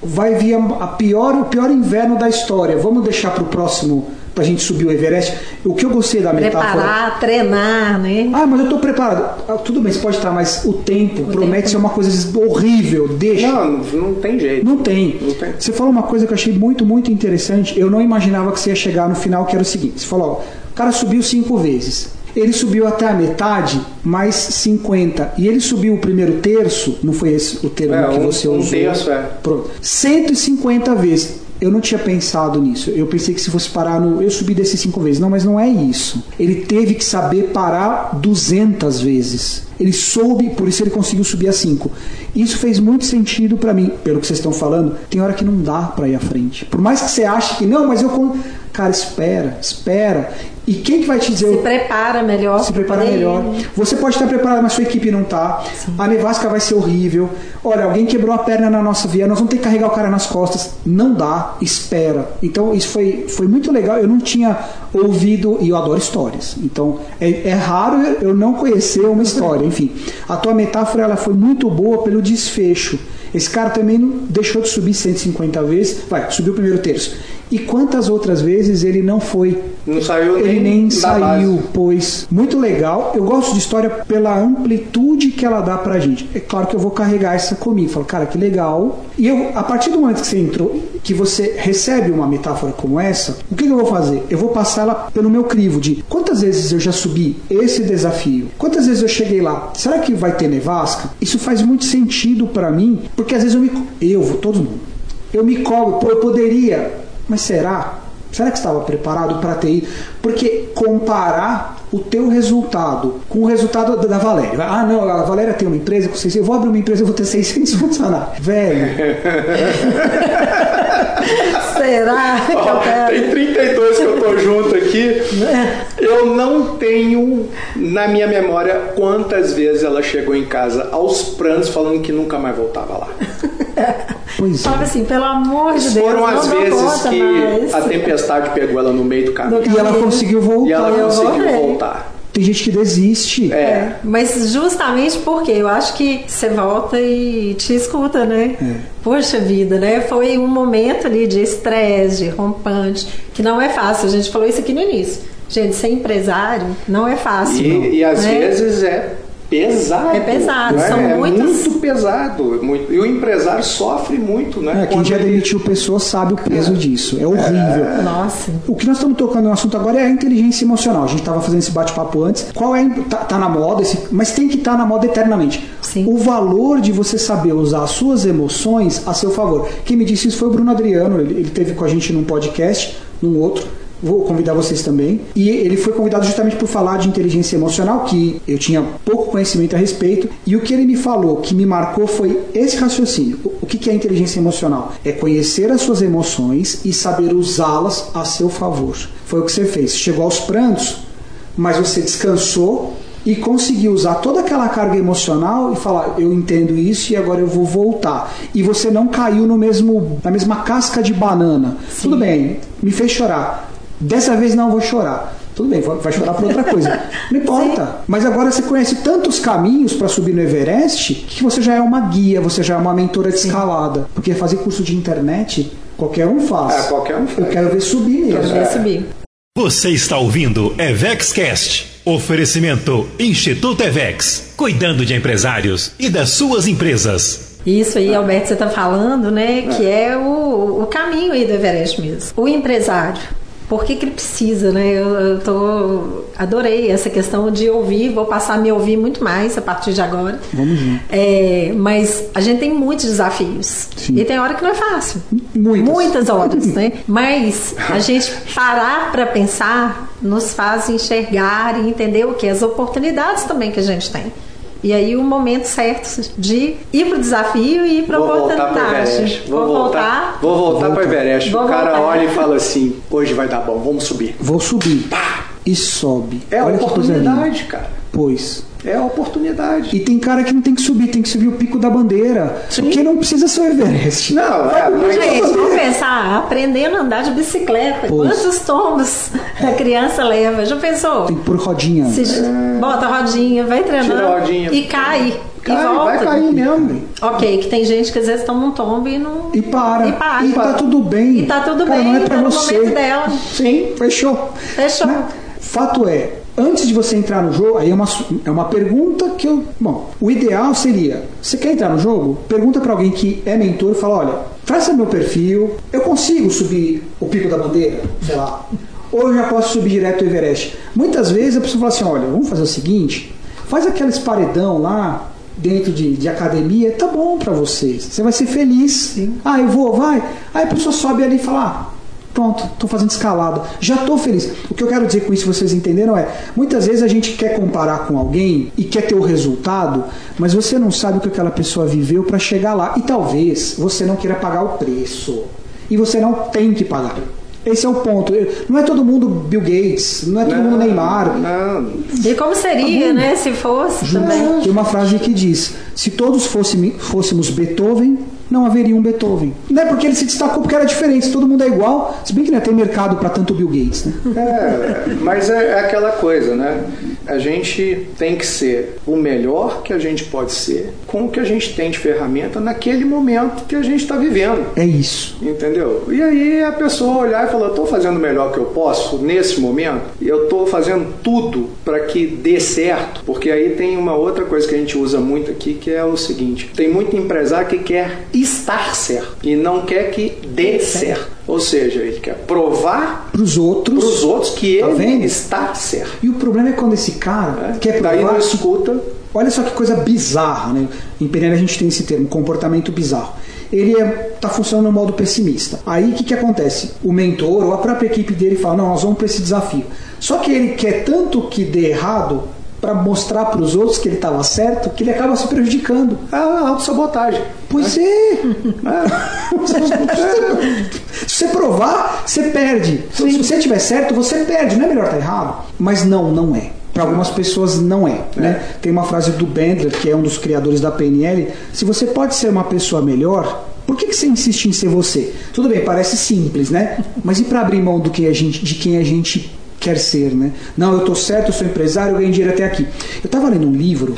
S3: vai vir a pior, o pior inverno da história? Vamos deixar para o próximo pra gente subir o Everest. O que eu gostei da metáfora
S4: Preparar, treinar, né?
S3: Ah, mas eu tô preparado. Ah, tudo bem, você pode estar, mas o tempo promete
S4: tempo.
S3: ser uma coisa horrível. Deixa.
S2: Não, não tem jeito.
S3: Não tem.
S2: Não tem.
S3: Você falou uma coisa que eu achei muito, muito interessante. Eu não imaginava que você ia chegar no final, que era o seguinte: você falou, ó, o cara subiu cinco vezes. Ele subiu até a metade, mais 50. E ele subiu o primeiro terço, não foi esse o termo
S2: É,
S3: que
S2: um-
S3: você
S2: um
S3: usou?
S2: terço, é.
S3: Pronto. 150 vezes. Eu não tinha pensado nisso. Eu pensei que se fosse parar no. Eu subi desses cinco vezes. Não, mas não é isso. Ele teve que saber parar 200 vezes. Ele soube, por isso ele conseguiu subir a 5. Isso fez muito sentido pra mim, pelo que vocês estão falando. Tem hora que não dá pra ir à frente. Por mais que você ache que não, mas eu. Cara, espera, espera. E quem que vai te dizer.
S4: Se prepara melhor.
S3: Se prepara
S4: ir.
S3: melhor. Você pode estar preparado, mas sua equipe não tá. A nevasca vai ser horrível. Olha, alguém quebrou a perna na nossa via, nós vamos ter que carregar o cara nas costas. Não dá, espera. Então isso foi, foi muito legal. Eu não tinha ouvido, e eu adoro histórias. Então é, é raro eu não conhecer uma história. Enfim, a tua metáfora ela foi muito boa pelo desfecho. Esse cara também não deixou de subir 150 vezes. Vai, subiu o primeiro terço. E quantas outras vezes ele não foi?
S2: Não saiu
S3: Ele
S2: nem,
S3: nem
S2: da
S3: saiu,
S2: base.
S3: pois muito legal. Eu gosto de história pela amplitude que ela dá pra gente. É claro que eu vou carregar essa comigo. Falo, cara, que legal. E eu, a partir do momento que você entrou, que você recebe uma metáfora como essa, o que, que eu vou fazer? Eu vou passar ela pelo meu crivo de quantas vezes eu já subi esse desafio? Quantas vezes eu cheguei lá? Será que vai ter nevasca? Isso faz muito sentido pra mim, porque às vezes eu me. Eu, todo mundo. Eu me cobro, eu poderia, mas será? Será que estava preparado para ter ido? Porque comparar o teu resultado com o resultado da- Valéria. Ah, não, a Valéria tem uma empresa com 600, eu vou abrir uma empresa, eu vou ter 600 funcionários. Velho,
S4: Será que eu
S2: Ó,
S4: quero?
S2: tem 32 que eu tô junto aqui.
S4: É.
S2: Eu não tenho na minha memória quantas vezes ela chegou em casa aos prantos falando que nunca mais voltava lá.
S3: pois
S4: Falava
S3: é.
S4: assim, pelo amor de Deus,
S2: Foram
S4: não
S2: as vezes
S4: conta
S2: que
S4: mais.
S2: a tempestade pegou ela no meio do caminho.
S3: E ela conseguiu voltar.
S2: E ela
S4: Eu
S2: conseguiu
S4: voltei.
S2: voltar.
S3: Tem gente que desiste.
S2: É.
S4: Mas justamente porque eu acho que você volta e te escuta, né?
S3: É.
S4: Poxa vida, né? Foi um momento ali de estresse, de rompante, que não é fácil. A gente falou isso aqui no início. Gente, ser empresário não é fácil. não,
S2: E, e às
S4: né?
S2: vezes é pesado.
S4: É pesado,
S2: né?
S4: são
S2: é
S4: muitas-
S2: muito pesado. muito- E o empresário sofre muito, né?
S3: É, quem
S2: Quando
S3: já
S2: ele-
S3: demitiu pessoas sabe o peso disso. É horrível.
S4: Nossa.
S3: O que nós estamos tocando no assunto agora é a inteligência emocional. A gente estava fazendo esse bate-papo antes. Qual é? Tá, tá na moda, esse- mas tem que estar na moda eternamente.
S4: Sim.
S3: O valor de você saber usar as suas emoções a seu favor. Quem me disse isso foi o Bruno Adriano. Ele, ele teve com a gente num podcast, num outro. Vou convidar vocês também. E ele foi convidado justamente por falar de inteligência emocional, que eu tinha pouco conhecimento a respeito. E o que ele me falou, que me marcou, foi esse raciocínio. O- que é inteligência emocional? É conhecer as suas emoções e saber usá-las a seu favor. Foi o que você fez. Chegou aos prantos, mas você descansou e conseguiu usar toda aquela carga emocional e falar, eu entendo isso e agora eu vou voltar. E você não caiu no mesmo na mesma casca de banana. Tudo bem, me fez chorar. Dessa vez não vou chorar. Tudo bem, vai chorar por outra coisa. Não importa. Mas agora você conhece tantos caminhos para subir no Everest que você já é uma guia, você já é uma mentora de escalada. Porque fazer curso de internet, qualquer um faz.
S2: É, qualquer um faz.
S3: Eu quero ver subir mesmo.
S4: Quero ver subir.
S1: Você está ouvindo EvexCast. Oferecimento Instituto Evex. Cuidando de empresários e das suas empresas.
S4: Isso aí, Alberto, você está falando, né? Que é o, o caminho aí do Everest mesmo. O empresário. Por que, que ele precisa, né? Eu, eu tô, adorei essa questão de ouvir, vou passar a me ouvir muito mais a partir de agora.
S3: Vamos junto.
S4: É, mas a gente tem muitos desafios.
S3: Sim.
S4: E tem hora que não é fácil.
S3: Muitas.
S4: horas, né? Mas a gente parar para pensar nos faz enxergar e entender o que? As oportunidades também que a gente tem. E aí o momento certo de ir pro desafio e ir pra
S2: Vou voltar
S4: oportunidade.
S2: Everest. Vou, voltar. Vou voltar para Everest.
S4: Vou
S2: o cara
S4: voltar.
S2: olha e fala assim: hoje vai dar bom, vamos subir.
S3: Vou subir. E sobe.
S2: É a
S3: Olha
S2: oportunidade, cara.
S3: Pois.
S2: É a oportunidade.
S3: E tem cara que não tem que subir, tem que subir o pico da bandeira. Porque não precisa ser o Everest.
S2: Não, é, mas
S4: Gente, vamos pensar, aprendendo a andar de bicicleta.
S3: Pois.
S4: Quantos tombos a criança leva? Já pensou?
S3: Tem que pôr rodinha.
S4: Se bota a rodinha, vai treinando
S2: rodinha.
S4: e cai.
S2: Cai,
S4: e volta.
S2: vai cair mesmo.
S4: Ok, que tem gente que às vezes toma um tombo e não.
S3: E para.
S4: E para.
S3: E tá tudo bem.
S4: E tá tudo
S3: Cara,
S4: bem,
S3: não é pra
S4: tá no
S3: você.
S4: momento dela.
S3: Sim, fechou.
S4: Fechou.
S3: Né? Fato é, antes de você entrar no jogo, aí é uma, é uma pergunta que eu. Bom, o ideal seria: você quer entrar no jogo? Pergunta pra alguém que é mentor e fala: olha, faça meu perfil, eu consigo subir o pico da bandeira? Sei lá. Ou eu já posso subir direto o Everest? Muitas vezes a pessoa fala assim: olha, vamos fazer o seguinte, faz aqueles paredão lá dentro de, de academia, tá bom pra vocês. Você vai ser feliz. Ah, eu vou, vai. Aí a pessoa sobe ali e fala: ah, Pronto, estou fazendo escalada. Já estou feliz. O que eu quero dizer com isso, vocês entenderam, é muitas vezes a gente quer comparar com alguém e quer ter o resultado, mas você não sabe o que aquela pessoa viveu para chegar lá. E talvez você não queira pagar o preço. E você não tem que pagar. Esse é o ponto. Não é todo mundo Bill Gates, não é todo mundo Neymar.
S2: Não,
S4: E como seria, né, se fosse também?
S3: Tem uma frase que diz: se todos fosse- fôssemos Beethoven, não haveria um Beethoven. Não é porque ele se destacou porque era diferente, todo mundo é igual, se bem que não tem mercado para tanto Bill Gates, né?
S2: É, mas é, é aquela coisa, né? A gente tem que ser o melhor que a gente pode ser com o que a gente tem de ferramenta naquele momento que a gente está vivendo.
S3: É isso.
S2: Entendeu? E aí a pessoa olhar e falar: estou fazendo o melhor que eu posso nesse momento, eu estou fazendo tudo para que dê certo, porque aí tem uma outra coisa que a gente usa muito aqui que é o seguinte: tem muito empresário que quer estar certo e não quer que dê certo. Ou seja, ele quer provar
S3: para os outros,
S2: pros outros que
S3: Tá
S2: ele
S3: vendo?
S2: está certo.
S3: E o problema é quando esse cara
S2: É.
S3: quer
S2: Daí
S3: provar
S2: não
S3: que
S2: escuta.
S3: Olha só que coisa bizarra, né? Em PNL a gente tem esse termo, comportamento bizarro. Ele está funcionando no modo pessimista. Aí o que, que acontece? O mentor ou a própria equipe dele fala: não, nós vamos para esse desafio. Só que ele quer tanto que dê errado para mostrar para os outros que ele estava certo que ele acaba se prejudicando.
S2: A autossabotagem.
S3: Pois é! Se você provar, você perde. Se você tiver certo, você perde. Não é melhor estar errado? Mas não, não é. Para algumas pessoas não é, né? Tem uma frase do Bandler, que é um dos criadores da PNL: se você pode ser uma pessoa melhor, por que, que você insiste em ser você? Tudo bem, parece simples, né? Mas e para abrir mão do que a gente, de quem a gente quer ser, né? Não, eu tô certo, eu sou empresário, eu ganhei dinheiro até aqui. Eu estava lendo um livro,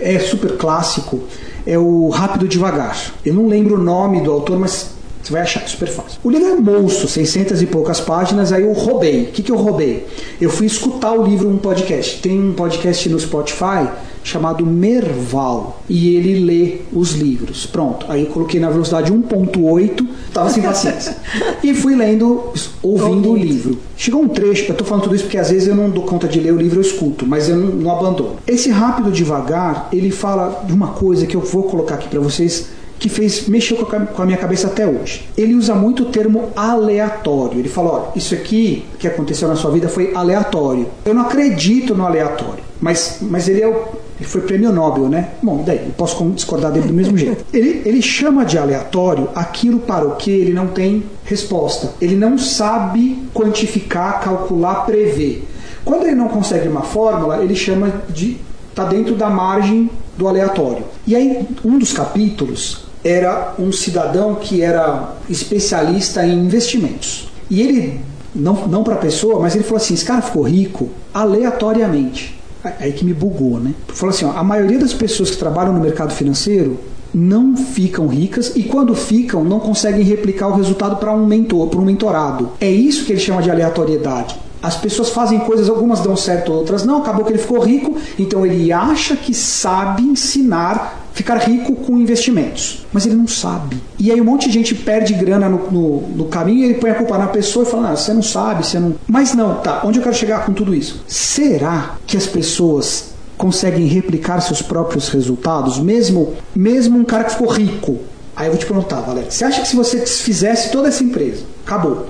S3: é super clássico, é o Rápido Devagar. Eu não lembro o nome do autor, mas você vai achar, super fácil. O livro é monstro, 600 e poucas páginas, aí eu roubei. O que, que eu roubei? Eu fui escutar o livro num podcast. Tem um podcast no Spotify chamado Merval e ele lê os livros. Pronto. Aí eu coloquei na velocidade 1.8, tava sem paciência. e fui lendo, ouvindo o livro. Chegou um trecho, eu tô falando tudo isso porque às vezes eu não dou conta de ler o livro, eu escuto, mas eu não, não abandono. Esse rápido devagar, ele fala de uma coisa que eu vou colocar aqui para vocês que fez mexeu com a, minha cabeça até hoje. Ele usa muito o termo aleatório. Ele fala, olha, isso aqui que aconteceu na sua vida foi aleatório. Eu não acredito no aleatório, mas, mas ele é o ele foi prêmio Nobel, né? Bom, daí, eu posso discordar dele do mesmo jeito. Ele, ele chama de aleatório aquilo para o que ele não tem resposta. Ele não sabe quantificar, calcular, prever. Quando ele não consegue uma fórmula, ele chama de. está dentro da margem do aleatório. E aí, um dos capítulos era um cidadão que era especialista em investimentos. E ele, não, não para a pessoa, mas ele falou assim: esse cara ficou rico aleatoriamente. Aí que me bugou, né? Falou assim: ó, a maioria das pessoas que trabalham no mercado financeiro não ficam ricas e quando ficam não conseguem replicar o resultado para um mentor, para um mentorado. É isso que ele chama de aleatoriedade. As pessoas fazem coisas, algumas dão certo, outras não. Acabou que ele ficou rico, então ele acha que sabe ensinar, ficar rico com investimentos, mas ele não sabe. E aí um monte de gente perde grana no, no, no caminho e ele põe a culpa na pessoa e fala: ah, você não sabe, você não. Mas não, tá. Onde eu quero chegar com tudo isso? Será que as pessoas conseguem replicar seus próprios resultados, mesmo, mesmo um cara que ficou rico? Aí eu vou te perguntar, Valéria, você acha que se você desfizesse toda essa empresa, acabou,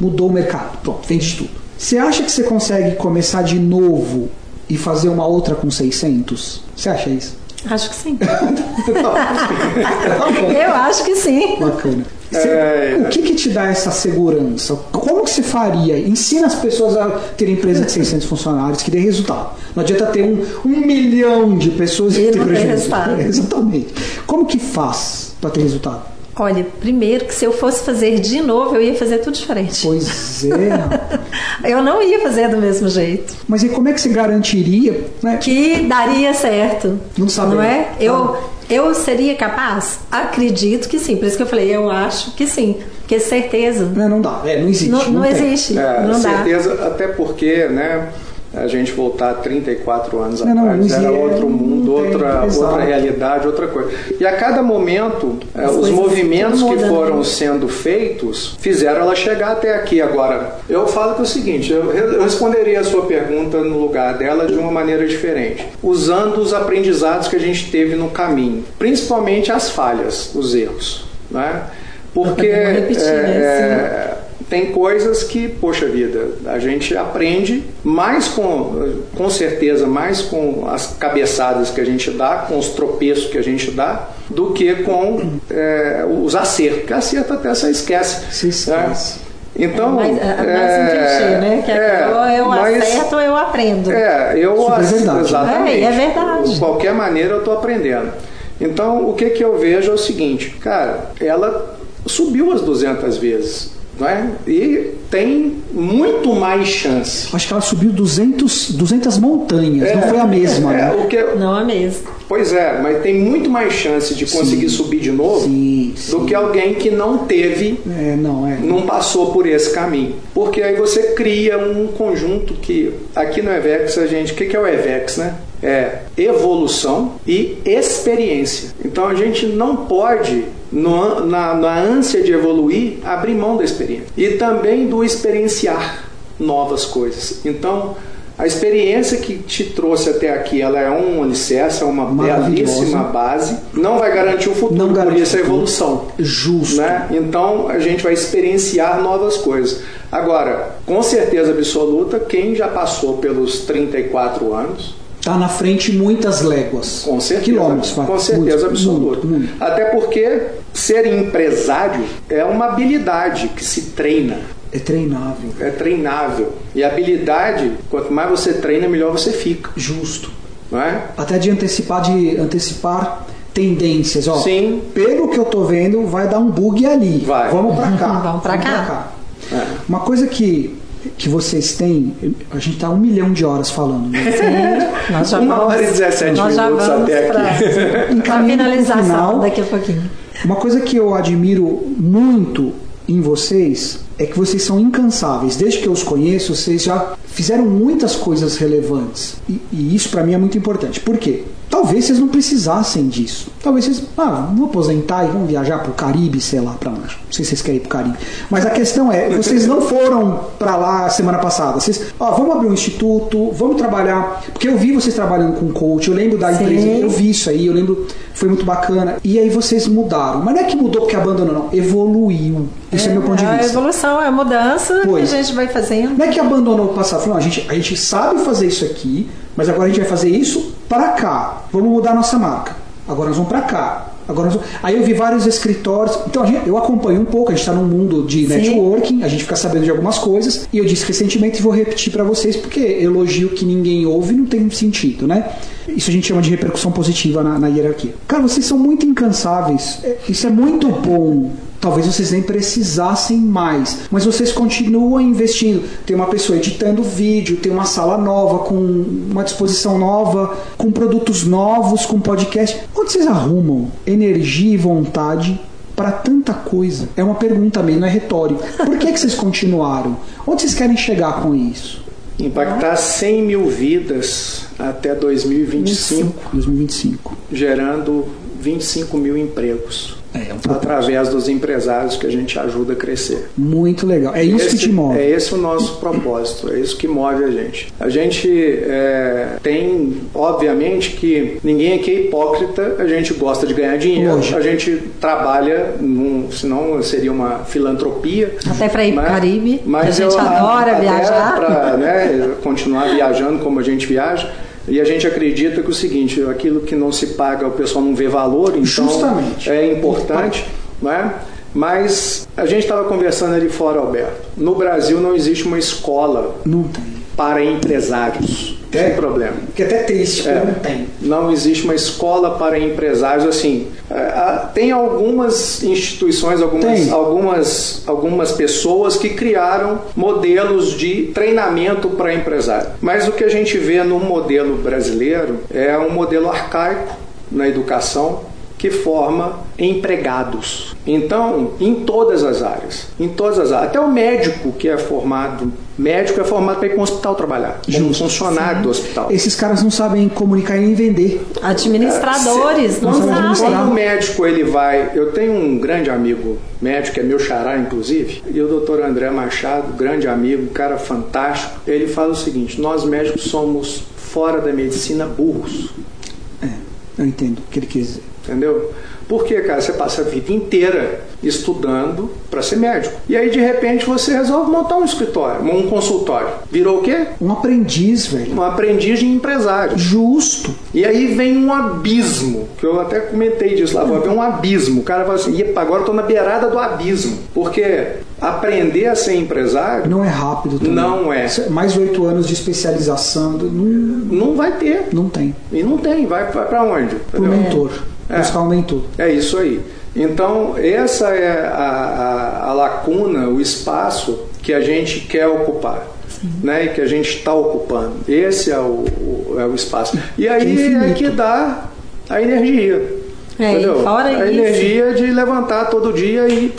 S3: mudou o mercado, pronto, vende tudo. Você acha que você consegue começar de novo e fazer uma outra com 600? Você acha isso?
S4: Acho que sim. Eu acho que sim.
S3: Bacana. Você,
S2: É,
S3: o que, que te dá essa segurança? Como que você faria? Ensina as pessoas a terem empresa de 600 funcionários que dê resultado. Não adianta ter um, um milhão de pessoas
S4: E
S3: que
S4: não
S3: tem
S4: ter
S3: prejuízo.
S4: resultado.
S3: É, exatamente. Como que faz para ter resultado?
S4: Olha, primeiro que se eu fosse fazer de novo, eu ia fazer tudo diferente.
S3: Pois é.
S4: Eu não ia fazer do mesmo jeito.
S3: Mas aí como é que você garantiria? Né?
S4: Que daria certo.
S3: Não sabemos.
S4: Não é? Eu, eu seria capaz? Acredito que sim. Por isso que eu falei, eu acho que sim. Porque certeza.
S3: Não, não dá. É, não existe.
S4: Não, não
S3: tem.
S4: existe.
S2: É,
S4: não dá.
S2: certeza, até porque, né? A gente voltar 34 anos
S3: Não,
S2: atrás,
S3: não
S2: era
S3: existe,
S2: outro mundo,
S3: tem,
S2: outra, outra realidade, outra coisa. E a cada momento, é,
S4: As
S2: os movimentos que
S4: muda,
S2: foram
S4: né?
S2: sendo feitos fizeram ela chegar até aqui. Agora, eu falo que é o seguinte: eu, eu responderia a sua pergunta no lugar dela de uma maneira diferente, usando os aprendizados que a gente teve no caminho, principalmente as falhas, os erros. Né? Porque.
S4: Repetir, né?
S2: É, tem coisas que, poxa vida, a gente aprende mais com, com certeza, mais com as cabeçadas que a gente dá, com os tropeços que a gente dá, do que com é, os acertos. Porque acerto até você esquece.
S3: Se esquece.
S2: né? Então,
S4: Mas, é, mais um clichê, né? Que é, ou eu
S2: mas-
S4: acerto ou eu aprendo.
S2: é, eu
S3: Super
S2: acho-
S3: verdade.
S2: exatamente.
S4: É, é verdade.
S2: De qualquer maneira eu estou aprendendo. Então, o que que eu vejo é o seguinte, cara, ela subiu as 200 vezes. Não é? E tem muito mais chance.
S3: Acho que ela subiu 200, 200 montanhas, não foi a mesma,
S2: é,
S3: né?
S2: o que,
S4: Não é mesmo.
S2: Pois é, mas tem muito mais chance de conseguir subir de novo
S3: Sim,
S2: do
S3: sim.
S2: que alguém que não teve,
S3: É, não, é.
S2: não passou por esse caminho. Porque aí você cria um conjunto que, aqui no EVEX, a gente. O que que é o EVEX, né? É evolução e experiência. Então a gente não pode, no- na, na ânsia de evoluir, abrir mão da experiência. E também do experienciar novas coisas. Então, a experiência que te trouxe até aqui, ela é um alicerce, é uma belíssima base. Não vai garantir o futuro,
S3: Não
S2: por isso a
S3: futuro.
S2: evolução.
S3: Justo.
S2: Né? Então a gente vai experienciar novas coisas. Agora, com certeza absoluta, quem já passou pelos 34 anos,
S3: Tá na frente muitas léguas.
S2: com certeza,
S3: Quilômetros,
S2: com certeza
S3: Muito,
S2: absoluta.
S3: muito, muito.
S2: Até porque ser empresário é uma habilidade que se treina.
S3: É treinável.
S2: É treinável. E a habilidade, quanto mais você treina, melhor você fica.
S3: Justo.
S2: Não é?
S3: Até de antecipar, de antecipar tendências. Ó,
S2: Sim.
S3: Pelo que eu tô vendo, vai dar um bug ali.
S2: Vai.
S3: Vamos pra cá.
S4: Vamos pra cá.
S2: É.
S3: Uma coisa que, que vocês têm, a gente tá um milhão de horas falando. Né?
S4: Nós já
S2: Uma
S4: vamos,
S2: hora e 17
S4: nós já
S2: minutos
S4: vamos
S2: até aqui.
S3: Pro
S4: finalização
S3: final.
S4: daqui a pouquinho.
S3: Uma coisa que eu admiro muito em vocês é que vocês são incansáveis. Desde que eu os conheço, vocês já fizeram muitas coisas relevantes. E, e isso para mim é muito importante. Por quê? Talvez vocês não precisassem disso. Talvez vocês, ah, vamos aposentar e vamos viajar pro Caribe, sei lá para onde. Não sei se vocês querem ir pro Caribe. Mas a questão é, vocês não foram para lá semana passada. Vocês, ó, vamos abrir um instituto, vamos trabalhar, porque eu vi vocês trabalhando com coach, eu lembro da
S4: Sim.
S3: empresa, eu vi isso aí, eu lembro, foi muito bacana. E aí vocês mudaram. Mas não é que mudou porque abandonou, não. Evoluiu. Isso é, meu ponto de
S4: a
S3: vista.
S4: evolução, é a mudança
S3: Pois.
S4: que a gente vai fazendo.
S3: Não é que abandonou o passado. Não, a, gente, a gente sabe fazer isso aqui, mas agora a gente vai fazer isso para cá. Vamos mudar a nossa marca. Agora nós vamos para cá. Agora nós vamos... Aí eu vi vários escritórios. Então a gente- eu acompanho um pouco. A gente está num mundo de
S4: Sim.
S3: networking. A gente fica sabendo de algumas coisas. E eu disse recentemente e vou repetir para vocês porque elogio que ninguém ouve não tem sentido, né? Isso a gente chama de repercussão positiva na, na hierarquia. Cara, vocês são muito incansáveis. É, Isso é muito bom. Talvez vocês nem precisassem mais, mas vocês continuam investindo. Tem uma pessoa editando vídeo, tem uma sala nova, com uma disposição nova, com produtos novos, com podcast. Onde vocês arrumam energia e vontade para tanta coisa? É uma pergunta mesmo, não é retórico. Por que, que vocês continuaram? Onde vocês querem chegar com isso?
S2: Impactar 100 mil vidas até 2025,
S3: 2025.
S2: gerando 25 mil empregos.
S3: É, é um
S2: através dos empresários que a gente ajuda a crescer.
S3: Muito legal. É isso
S2: esse,
S3: que te move.
S2: É esse o nosso propósito, é isso que move a gente. A gente é, tem, obviamente, que ninguém aqui é hipócrita, a gente gosta de ganhar dinheiro,
S3: Lógico.
S2: a gente trabalha, num, senão seria uma filantropia.
S4: Até para ir para o
S2: Mas-
S4: Caribe, que a
S2: mas
S4: gente
S2: eu-
S4: adora viajar.
S2: Pra, né, continuar viajando como a gente viaja. E a gente acredita que o seguinte, aquilo que não se paga, o pessoal não vê valor, então
S3: Justamente.
S2: é importante, não é? Mas a gente estava conversando ali fora, Alberto. No Brasil não existe uma escola para empresários.
S3: É.
S2: Sem problema.
S3: Que é até triste,
S2: É.
S3: não tem.
S2: Não existe uma escola para empresários assim. é, Tem algumas instituições, algumas,
S3: Tem.
S2: algumas, algumas pessoas que criaram modelos de treinamento para empresário. Mas o que a gente vê no modelo brasileiro é um modelo arcaico na educação que forma empregados. Então, em todas as áreas, em todas as áreas, até o médico que é formado, médico é formado para ir para um hospital trabalhar, como
S3: Justo.
S2: funcionário do hospital.
S3: Esses caras não sabem comunicar e nem vender.
S4: Administradores, não
S3: Não sabe
S4: sabem.
S2: Quando o médico ele vai, eu tenho um grande amigo médico, que é meu xará inclusive, e o doutor André Machado, grande amigo, um cara fantástico, ele fala o seguinte: nós médicos somos fora da medicina burros,
S3: É, eu entendo o que ele quis dizer.
S2: Entendeu? Porque, cara, você passa a vida inteira estudando para ser médico. E aí, de repente, você resolve montar um escritório, um consultório. Virou o quê?
S3: Um aprendiz, velho.
S2: Um aprendiz de empresário.
S3: Justo.
S2: E aí vem um abismo, que eu até comentei disso lá, vai haver um abismo. O cara fala assim, "Ih, agora eu tô na beirada do abismo. Porque aprender a ser empresário
S3: Não é rápido também.
S2: Não é.
S3: Mais oito anos de especialização. Não,
S2: não vai ter.
S3: não tem.
S2: E não tem, vai, vai para onde?
S3: Pro
S2: Entendeu?
S3: mentor.
S2: É.
S3: Buscar um mentor.
S2: É isso aí. Então, essa é a, a, a lacuna, o espaço que a gente quer ocupar. Né, e que a gente está ocupando. Esse é o, o, é o espaço. E aí é que dá a energia.
S4: É, entendeu? fora
S2: a
S4: isso,
S2: energia de levantar todo dia e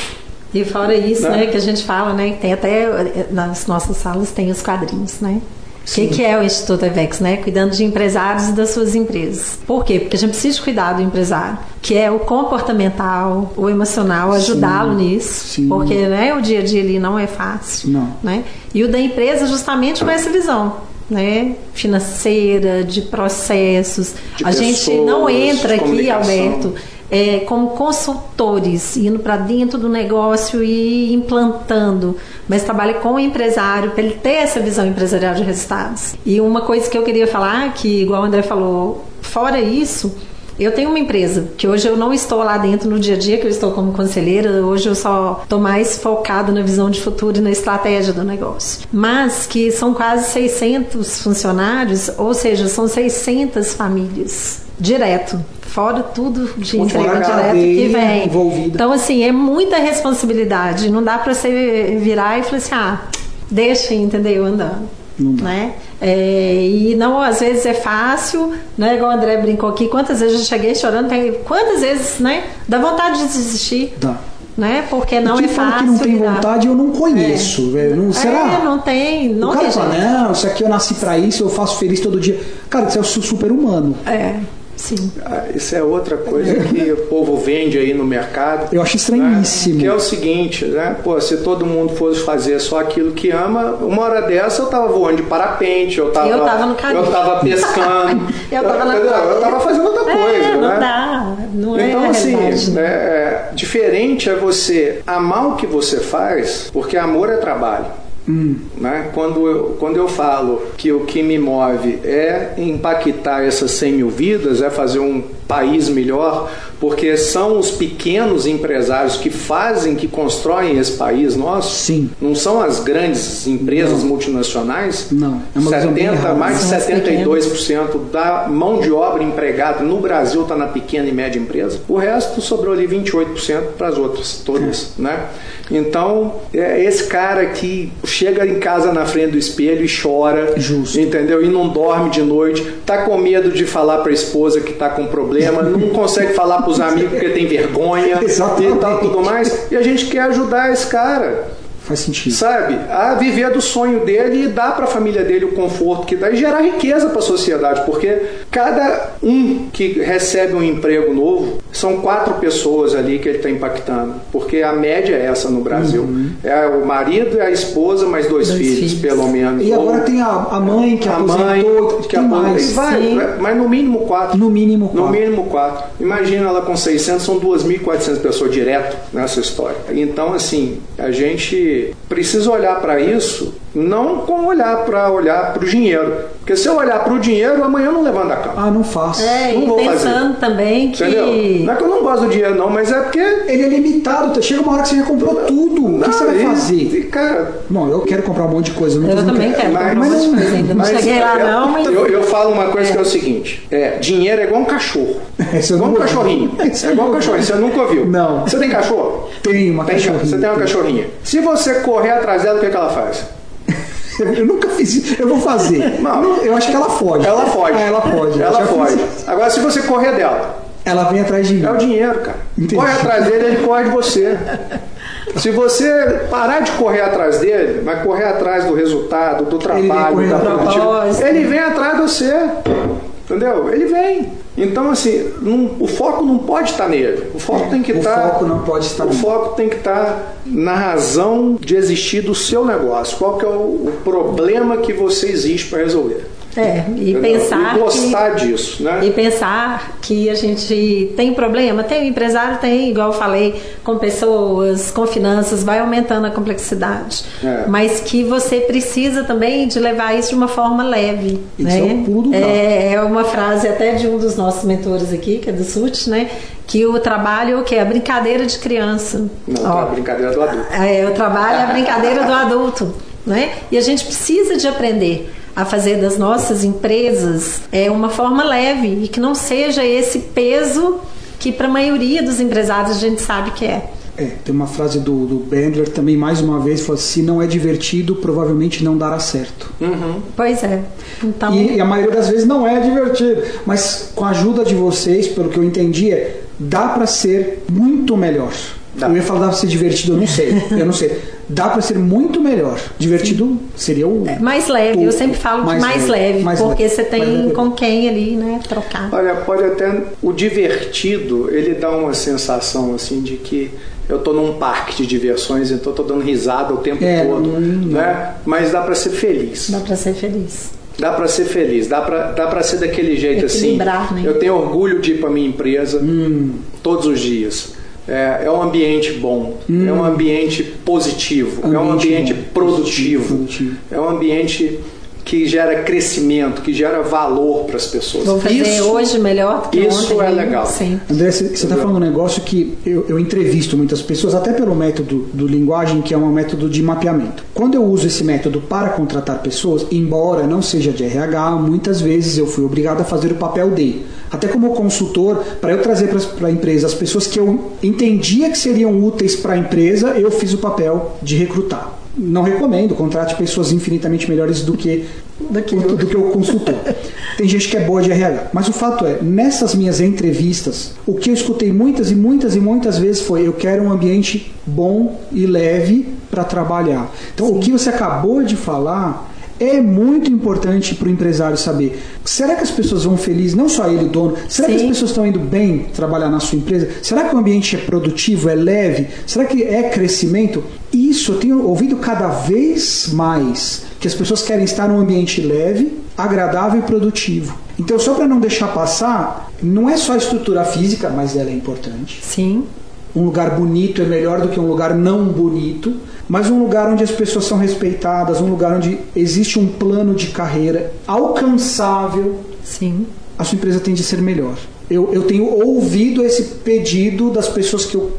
S4: e fora isso, né? né, que a gente fala, né, tem até nas nossas salas tem os quadrinhos, né? O que, que, é o Instituto EVEX, né? Cuidando de empresários e das suas empresas. Por quê? Porque a gente precisa cuidar do empresário, que é o comportamental, o emocional, ajudá-lo nisso. Sim. Porque né, o dia a dia ali não é fácil.
S3: Não.
S4: Né? E o da empresa justamente com essa visão. Né, financeira, de processos.
S2: De
S4: a
S2: pessoas,
S4: gente não entra aqui, Alberto, é, como consultores, indo para dentro do negócio e implantando, mas trabalha com o empresário para ele ter essa visão empresarial de resultados. E uma coisa que eu queria falar, que igual o André falou, fora isso, eu tenho uma empresa que hoje eu não estou lá dentro no dia a dia, que eu estou como conselheira, hoje eu só estou mais focada na visão de futuro e na estratégia do negócio. Mas que são quase 600 funcionários, ou seja, são 600 famílias direto fora tudo de entrega direta que vem.
S3: Envolvida.
S4: Então, assim, é muita responsabilidade. Não dá para você virar e falar assim, ah, deixa, entendeu, andando. Né? É, e não, às vezes é fácil, né? Igual o André brincou aqui, quantas vezes eu cheguei chorando, quantas vezes, né? Dá vontade de desistir.
S3: Dá.
S4: Né? Porque não
S3: e
S4: é fácil.
S3: que não tem vontade, eu não conheço. É. Não, será?
S4: É, não tem. Não
S3: o cara
S4: tem
S3: fala, não, isso aqui eu nasci pra isso, eu faço feliz todo dia. Cara, isso é super humano.
S4: É. Sim.
S2: Ah, isso é outra coisa que o povo vende aí no mercado.
S3: Eu acho estranhíssimo.
S2: Né? Que é o seguinte, né? Pô, se todo mundo fosse fazer só aquilo que ama, uma hora dessa eu tava voando de parapente, eu tava,
S4: eu tava no caminho.
S2: Eu tava pescando.
S4: eu, tava na
S2: eu, tava fazendo outra
S4: é,
S2: coisa,
S4: não
S2: né?
S4: Dá, não é
S2: então, assim,
S4: realidade,
S2: né? é, diferente é você amar o que você faz, porque amor é trabalho.
S3: Hum.
S2: Né? Quando, eu, quando eu falo que o que me move é impactar essas 100 mil vidas, é fazer um país melhor, porque são os pequenos empresários que fazem, que constroem esse país nosso.
S3: Sim.
S2: Não são as grandes empresas
S3: Não.
S2: multinacionais.
S3: Não.
S2: É 70, mais de
S4: São as
S2: 72% da mão de obra empregada no Brasil está na pequena e média empresa. O resto sobrou ali 28% para as outras, todas,
S3: É.
S2: né? Então, é esse cara que chega em casa na frente do espelho e chora,
S3: Justo.
S2: entendeu? E não dorme de noite, tá com medo de falar para a esposa que tá com problema, não consegue falar para os amigos porque tem vergonha
S3: Exatamente.
S2: e tal, tudo mais. E a gente quer ajudar esse cara
S3: Faz sentido.
S2: sabe, a viver do sonho dele e dar para a família dele o conforto que dá e gerar riqueza para a sociedade, porque cada um que recebe um emprego novo são quatro pessoas ali que ele está impactando, porque a média é essa no Brasil. É o marido e a esposa, mais dois,
S4: Dois
S2: filhos,
S4: filhos.
S2: pelo menos.
S3: E
S2: Ou
S3: agora tem a, a mãe que
S2: a mãe
S3: aposentou,
S2: que
S3: tem
S2: aposentou.
S3: mais.
S2: E vai, mas no mínimo quatro.
S3: No mínimo
S2: No
S3: quatro.
S2: mínimo quatro. Imagina ela com 600, são 2.400 pessoas direto nessa história. Então, assim, a gente precisa olhar para isso não com olhar para olhar para o dinheiro. Porque se eu olhar para o dinheiro, amanhã eu não levanto da cama.
S3: Ah, não faço.
S4: É,
S2: Não
S4: e
S2: vou
S4: pensando também que.
S2: Entendeu? Não é que eu não gosto do dinheiro, não, mas é porque.
S3: Ele é limitado, chega uma hora que você já comprou tudo. O que você vai fazer?
S2: e, cara,
S3: Bom, eu quero comprar um monte de coisa. Não
S4: Eu
S3: não
S4: também quero
S2: mas-
S4: comprar um monte de coisa ainda. Não
S2: mas
S4: cheguei lá,
S2: é-
S4: não, mas.
S2: Eu, eu falo uma coisa que é o seguinte: é, dinheiro é igual um cachorro.
S3: Esse
S2: igual um
S3: não-
S2: cachorrinho.
S3: Esse
S2: É igual um
S3: não-
S2: cachorrinho. Você nunca ouviu?
S3: Não.
S2: Você tem cachorro?
S3: Tem uma
S2: Tem,
S3: cachorrinha.
S2: Você tem uma cachorrinha. Se você correr atrás dela, o que, é que ela faz?
S3: Eu nunca fiz isso. Eu vou fazer.
S2: Não.
S3: Eu acho que ela foge.
S2: Ela foge.
S3: Ah, ela pode.
S2: Ela foge. Agora, se você correr dela,
S3: Ela vem atrás de mim.
S2: é o dinheiro, cara.
S3: Entendi.
S2: Corre atrás dele, ele corre de você. Se você parar de correr atrás dele, vai correr atrás do resultado, do trabalho,
S3: correr
S2: da produtividade, ele vem atrás de você. Entendeu? Ele vem. Então, assim, não- o foco não pode estar nele. O foco tem que
S3: É, o
S2: estar.
S3: foco não pode estar
S2: O
S3: nele.
S2: foco tem que estar na razão de existir do seu negócio. Qual que é o, o problema que você existe para resolver?
S4: É, e
S2: Entendeu?
S4: pensar.
S2: E gostar
S4: que...
S2: disso, né?
S4: E pensar que a gente tem problema, tem, o empresário tem, igual eu falei, com pessoas, com finanças, vai aumentando a complexidade.
S2: É.
S4: Mas que você precisa também de levar isso de uma forma leve.
S3: Isso
S4: né?
S3: é o pulo do gato.
S4: é, é uma frase até de um dos nossos mentores aqui, que é do SUT, né? Que o trabalho o que é a brincadeira de criança.
S2: Não,
S4: Ó,
S2: tá brincadeira do adulto.
S4: é, o trabalho é a brincadeira do adulto, né? E a gente precisa de aprender a fazer das nossas empresas é uma forma leve e que não seja esse peso que para a maioria dos empresários a gente sabe que é.
S3: É, tem uma frase do, do Bandler também, mais uma vez, falou se não é divertido, provavelmente não dará certo.
S4: Uhum. Pois é. Então...
S3: E, e, a maioria das vezes não é divertido. Mas com a ajuda de vocês, pelo que eu entendi, é, dá para ser muito melhor. Dá. Eu ia falar dá pra ser divertido, eu não sei. eu não sei. Dá para ser muito melhor. Divertido Sim. seria o.
S4: É, mais leve, eu sempre falo mais, mais leve, leve mais porque leve. você tem com quem ali, né, trocar.
S2: Olha, pode até. O divertido, ele dá uma sensação assim de que eu estou num parque de diversões, então estou dando risada o tempo é, todo, não, né? Mas dá para ser feliz.
S4: Dá para ser feliz.
S2: Dá para ser feliz, dá para dá para ser daquele jeito assim. Né? Eu tenho orgulho de ir para minha empresa hum. todos os dias. É, é, um ambiente bom, hum. é um ambiente positivo, ambiente é um ambiente bom, produtivo, positivo. é um ambiente que gera crescimento, que gera valor para as pessoas.
S4: Vou fazer isso, hoje melhor do que
S2: Isso
S4: ontem,
S2: é legal.
S3: Sim. André, você está falando um negócio que eu, eu, entrevisto muitas pessoas, até pelo método do linguagem, que é um método de mapeamento. Quando eu uso esse método para contratar pessoas, embora não seja de RH, muitas vezes eu fui obrigado a fazer o papel de. Até como consultor, para eu trazer para a empresa as pessoas que eu entendia que seriam úteis para a empresa, eu fiz o papel de recrutar não recomendo, contrate pessoas infinitamente melhores do que, do que, do, do que o consultor. Tem gente que é boa de RH. Mas o fato é, nessas minhas entrevistas, o que eu escutei muitas e muitas e muitas vezes foi: eu quero um ambiente bom e leve para trabalhar. Então, Sim. o que você acabou de falar é muito importante para o empresário saber. Será que as pessoas vão felizes, não só ele, o dono? Será Sim. que as pessoas estão indo bem trabalhar na sua empresa? Será que o ambiente é produtivo, é leve? Será que é crescimento? Isso eu tenho ouvido cada vez mais que as pessoas querem estar num ambiente leve, agradável e produtivo. Então, só para não deixar passar, não é só a estrutura física, mas ela é importante.
S4: Sim.
S3: Um lugar bonito é melhor do que um lugar não bonito mas um lugar onde as pessoas são respeitadas, um lugar onde existe um plano de carreira alcançável,
S4: Sim.
S3: a sua empresa tende a ser melhor. Eu, eu tenho ouvido esse pedido das pessoas que eu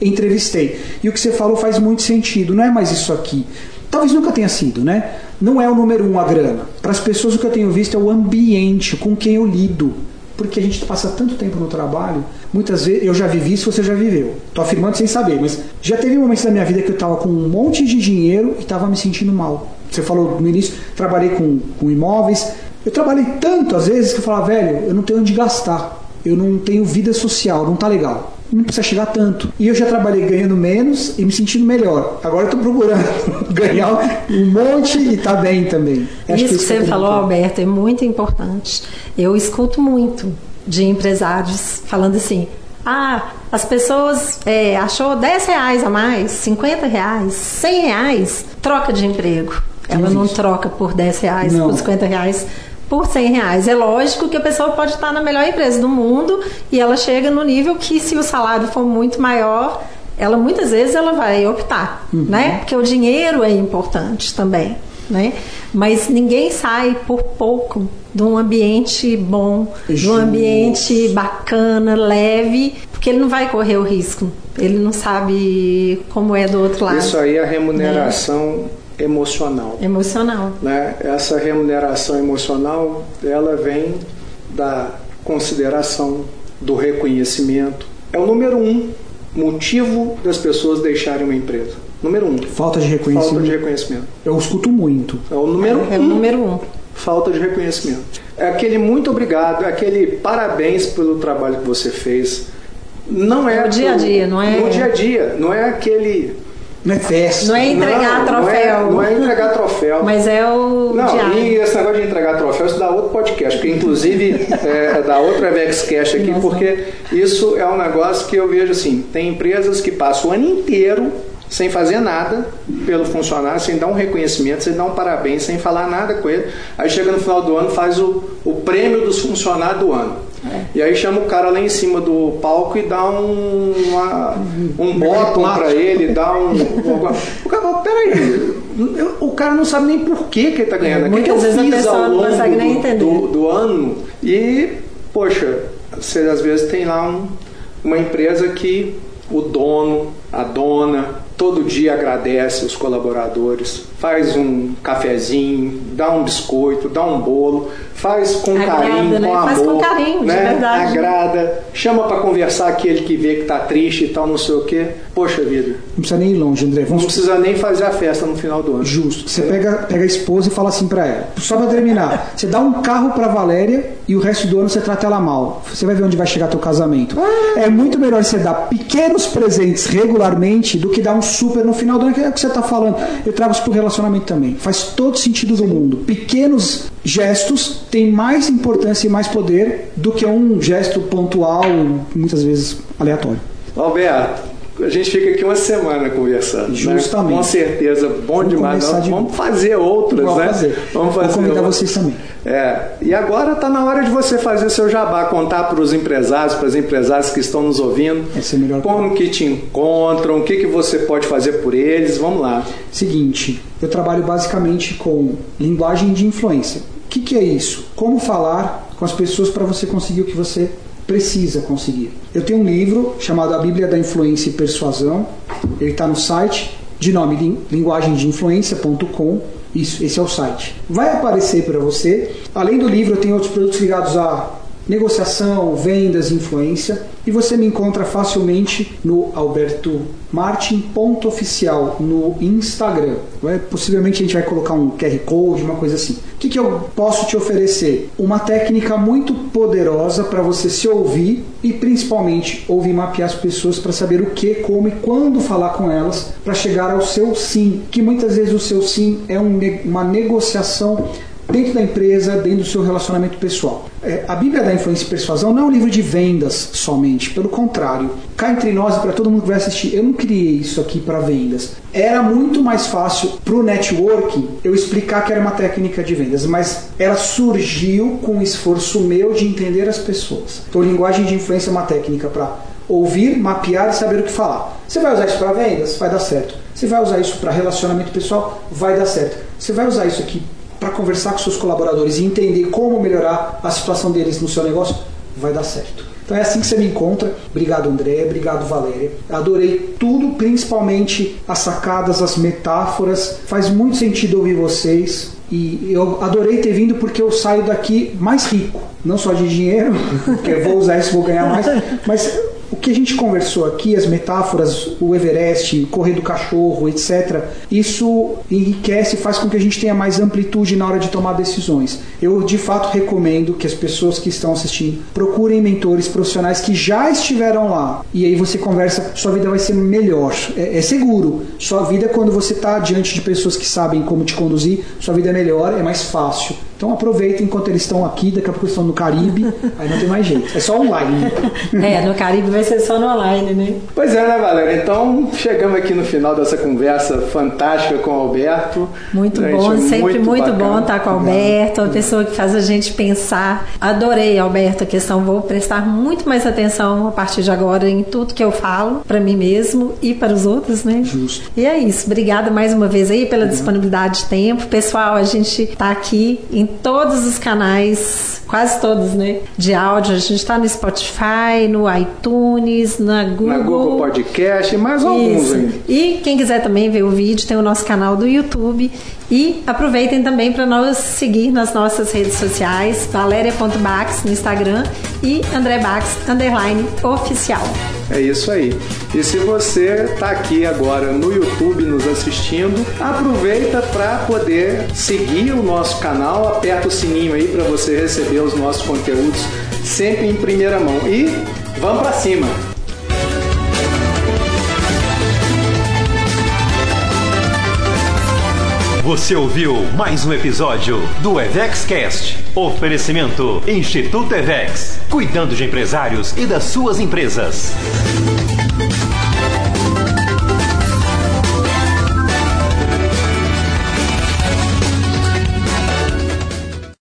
S3: entrevistei. E o que você falou faz muito sentido, não é mais isso aqui. Talvez nunca tenha sido, né? Não é o número um a grana. Para as pessoas o que eu tenho visto é o ambiente com quem eu lido porque a gente passa tanto tempo no trabalho, muitas vezes eu já vivi isso, você já viveu. Tô afirmando sem saber, mas já teve momentos da minha vida que eu estava com um monte de dinheiro e estava me sentindo mal. Você falou no início, trabalhei com, com imóveis. Eu trabalhei tanto às vezes que eu falava, velho, eu não tenho onde gastar. Eu não tenho vida social, não tá legal não precisa chegar tanto. E eu já trabalhei ganhando menos e me sentindo melhor. Agora eu tô procurando ganhar um monte e tá bem também.
S4: Acho isso que, isso que você falou, Alberto, é muito importante. Eu escuto muito de empresários falando assim. Ah, as pessoas é, achou 10 reais a mais, 50 reais, 100 reais, troca de emprego. Ela não troca por 10 reais, não. por 50 reais por 100 reais. É lógico que a pessoa pode estar na melhor empresa do mundo e ela chega no nível que se o salário for muito maior, ela muitas vezes ela vai optar, uhum. né? Porque o dinheiro é importante também, né? Mas ninguém sai por pouco de um ambiente bom, Justo. de um ambiente bacana, leve, porque ele não vai correr o risco. Ele não sabe como é do outro lado.
S2: Isso aí é a remuneração né? Emocional.
S4: Emocional.
S2: Né? Essa remuneração emocional, ela vem da consideração, do reconhecimento. É o número um motivo das pessoas deixarem uma empresa. Número um.
S3: Falta de reconhecimento.
S2: Falta de reconhecimento.
S3: Eu escuto muito.
S2: É o número
S4: é,
S2: um.
S4: É o número um.
S2: Falta de reconhecimento. É aquele muito obrigado, é aquele parabéns pelo trabalho que você fez. Não é
S4: no dia a dia, não é?
S2: No dia a dia, não é aquele
S3: não é festa.
S4: Não é entregar
S2: não,
S4: troféu.
S2: Não é, não é, entregar troféu.
S4: Mas é o.
S2: Não,
S4: diário.
S2: e esse negócio de entregar troféu, isso dá outro podcast, porque inclusive é, dá outra VexCast aqui, Nossa. porque isso é um negócio que eu vejo assim: tem empresas que passam o ano inteiro sem fazer nada pelo funcionário, sem dar um reconhecimento, sem dar um parabéns, sem falar nada com ele. Aí chega no final do ano, faz o, o prêmio dos funcionários do ano. É. E aí chama o cara lá em cima do palco e dá um, uma, um bottom para ele, dá um. o cara fala, peraí, o cara não sabe nem por que, que ele tá ganhando. É,
S4: o que, eu fiz ao longo
S2: do, do, do, ano? E, poxa, você às vezes tem lá um, uma empresa que o dono, a dona, todo dia agradece os colaboradores, faz um cafezinho, dá um biscoito, dá um bolo, faz com
S4: Agrada,
S2: carinho,
S4: né?
S2: com amor.
S4: Faz com carinho, de
S2: né?
S4: verdade.
S2: Agrada, chama para conversar aquele que vê que tá triste e tal, não sei o quê. Poxa vida,
S3: Não precisa nem ir longe, André.
S2: não
S3: Vamos
S2: precisa nem fazer a festa no final do ano.
S3: Justo. Você pega, pega a esposa e fala assim pra ela. Só pra terminar. Você dá um carro pra Valéria e o resto do ano você trata ela mal. Você vai ver onde vai chegar teu casamento. É muito melhor você dar pequenos presentes regularmente do que dar um super no final do ano, que é o que você tá falando. Eu trago isso pro relacionamento também. Faz todo sentido do mundo. Pequenos gestos têm mais importância e mais poder do que um gesto pontual, muitas vezes aleatório.
S2: Alberto, a gente fica aqui uma semana conversando. né?
S3: Justamente.
S2: Com certeza, bom
S3: Vamos
S2: demais.
S3: de-
S2: Vamos fazer outras,
S3: Vamos
S2: né?
S3: fazer.
S2: Vamos fazer.
S3: Vou convidar
S2: outras.
S3: vocês também.
S2: É, e agora está na hora de você fazer seu jabá, contar para os empresários, para as empresárias que estão nos ouvindo,
S3: é
S2: como que te encontram, o que, que você pode fazer por eles. Vamos lá.
S3: Seguinte, eu trabalho basicamente com linguagem de influência. O que, que é isso? Como falar com as pessoas para você conseguir o que você precisa conseguir. Eu tenho um livro chamado A Bíblia da Influência e Persuasão. Ele está no site de nome lin- linguagemdeinfluência.com. Isso, esse é o site. Vai aparecer para você. Além do livro, eu tenho outros produtos ligados a negociação, vendas, influência. E você me encontra facilmente no Alberto Martin.oficial no Instagram. Vai- Possivelmente a gente vai colocar um QR Code, uma coisa assim. O que, que eu posso te oferecer? Uma técnica muito poderosa para você se ouvir e principalmente ouvir mapear as pessoas para saber o que, como e quando falar com elas para chegar ao seu sim. Que muitas vezes o seu sim é um uma negociação dentro da empresa, dentro do seu relacionamento pessoal. É, a Bíblia da Influência e Persuasão não é um livro de vendas somente, pelo contrário. Cá entre nós e para todo mundo que vai assistir, eu não criei isso aqui para vendas. Era muito mais fácil para o networking eu explicar que era uma técnica de vendas, mas ela surgiu com o esforço meu de entender as pessoas. Então, linguagem de influência é uma técnica para ouvir, mapear e saber o que falar. Você vai usar isso para vendas? Vai dar certo. Você vai usar isso para relacionamento pessoal? Vai dar certo. Você vai usar isso aqui para conversar com seus colaboradores e entender como melhorar a situação deles no seu negócio? Vai dar certo. Então é assim que você me encontra. Obrigado, André. Obrigado, Valéria. Adorei tudo, principalmente as sacadas, as metáforas. Faz muito sentido ouvir vocês. E eu adorei ter vindo porque eu saio daqui mais rico. Não só de dinheiro, porque vou usar isso, vou ganhar mais, mas o que a gente conversou aqui, as metáforas, o Everest, correr do cachorro, etc., isso enriquece faz com que a gente tenha mais amplitude na hora de tomar decisões. Eu, de fato, recomendo que as pessoas que estão assistindo procurem mentores profissionais que já estiveram lá. E aí você conversa, sua vida vai ser melhor. É, é seguro. Sua vida, quando você está diante de pessoas que sabem como te conduzir, sua vida é melhor, é mais fácil. Então aproveita enquanto eles estão aqui, daqui a pouco eles estão no Caribe, aí não tem mais jeito. É só online.
S4: É, no Caribe vai ser só no online, né?
S2: Pois é, né, Valéria? Então, chegamos aqui no final dessa conversa fantástica com o Alberto.
S4: Muito
S2: Gente,
S4: bom, sempre muito,
S2: bacana.
S4: bom estar com o Alberto, uma pessoa que faz a gente pensar. Adorei, Alberto, a questão. Vou prestar muito mais atenção a partir de agora em tudo que eu falo, para mim mesmo e para os outros, né?
S3: Justo.
S4: E é isso. Obrigada mais uma vez aí pela disponibilidade de tempo. Pessoal, a gente tá aqui em todos os canais, quase todos, né? De áudio. A gente está no Spotify, no iTunes, na Google.
S2: Na Google Podcast mais alguns ainda.
S4: E quem quiser também ver o vídeo, tem o nosso canal do YouTube. E aproveitem também para nos seguir nas nossas redes sociais, valéria.bax no Instagram e André Bax, underline oficial.
S2: É isso aí. E se você está aqui agora no YouTube nos assistindo, aproveita para poder seguir o nosso canal, aperta o sininho aí para você receber os nossos conteúdos sempre em primeira mão. E vamos para cima.
S1: Você ouviu mais um episódio do EvexCast. Oferecimento Instituto Evex, cuidando de empresários e das suas empresas.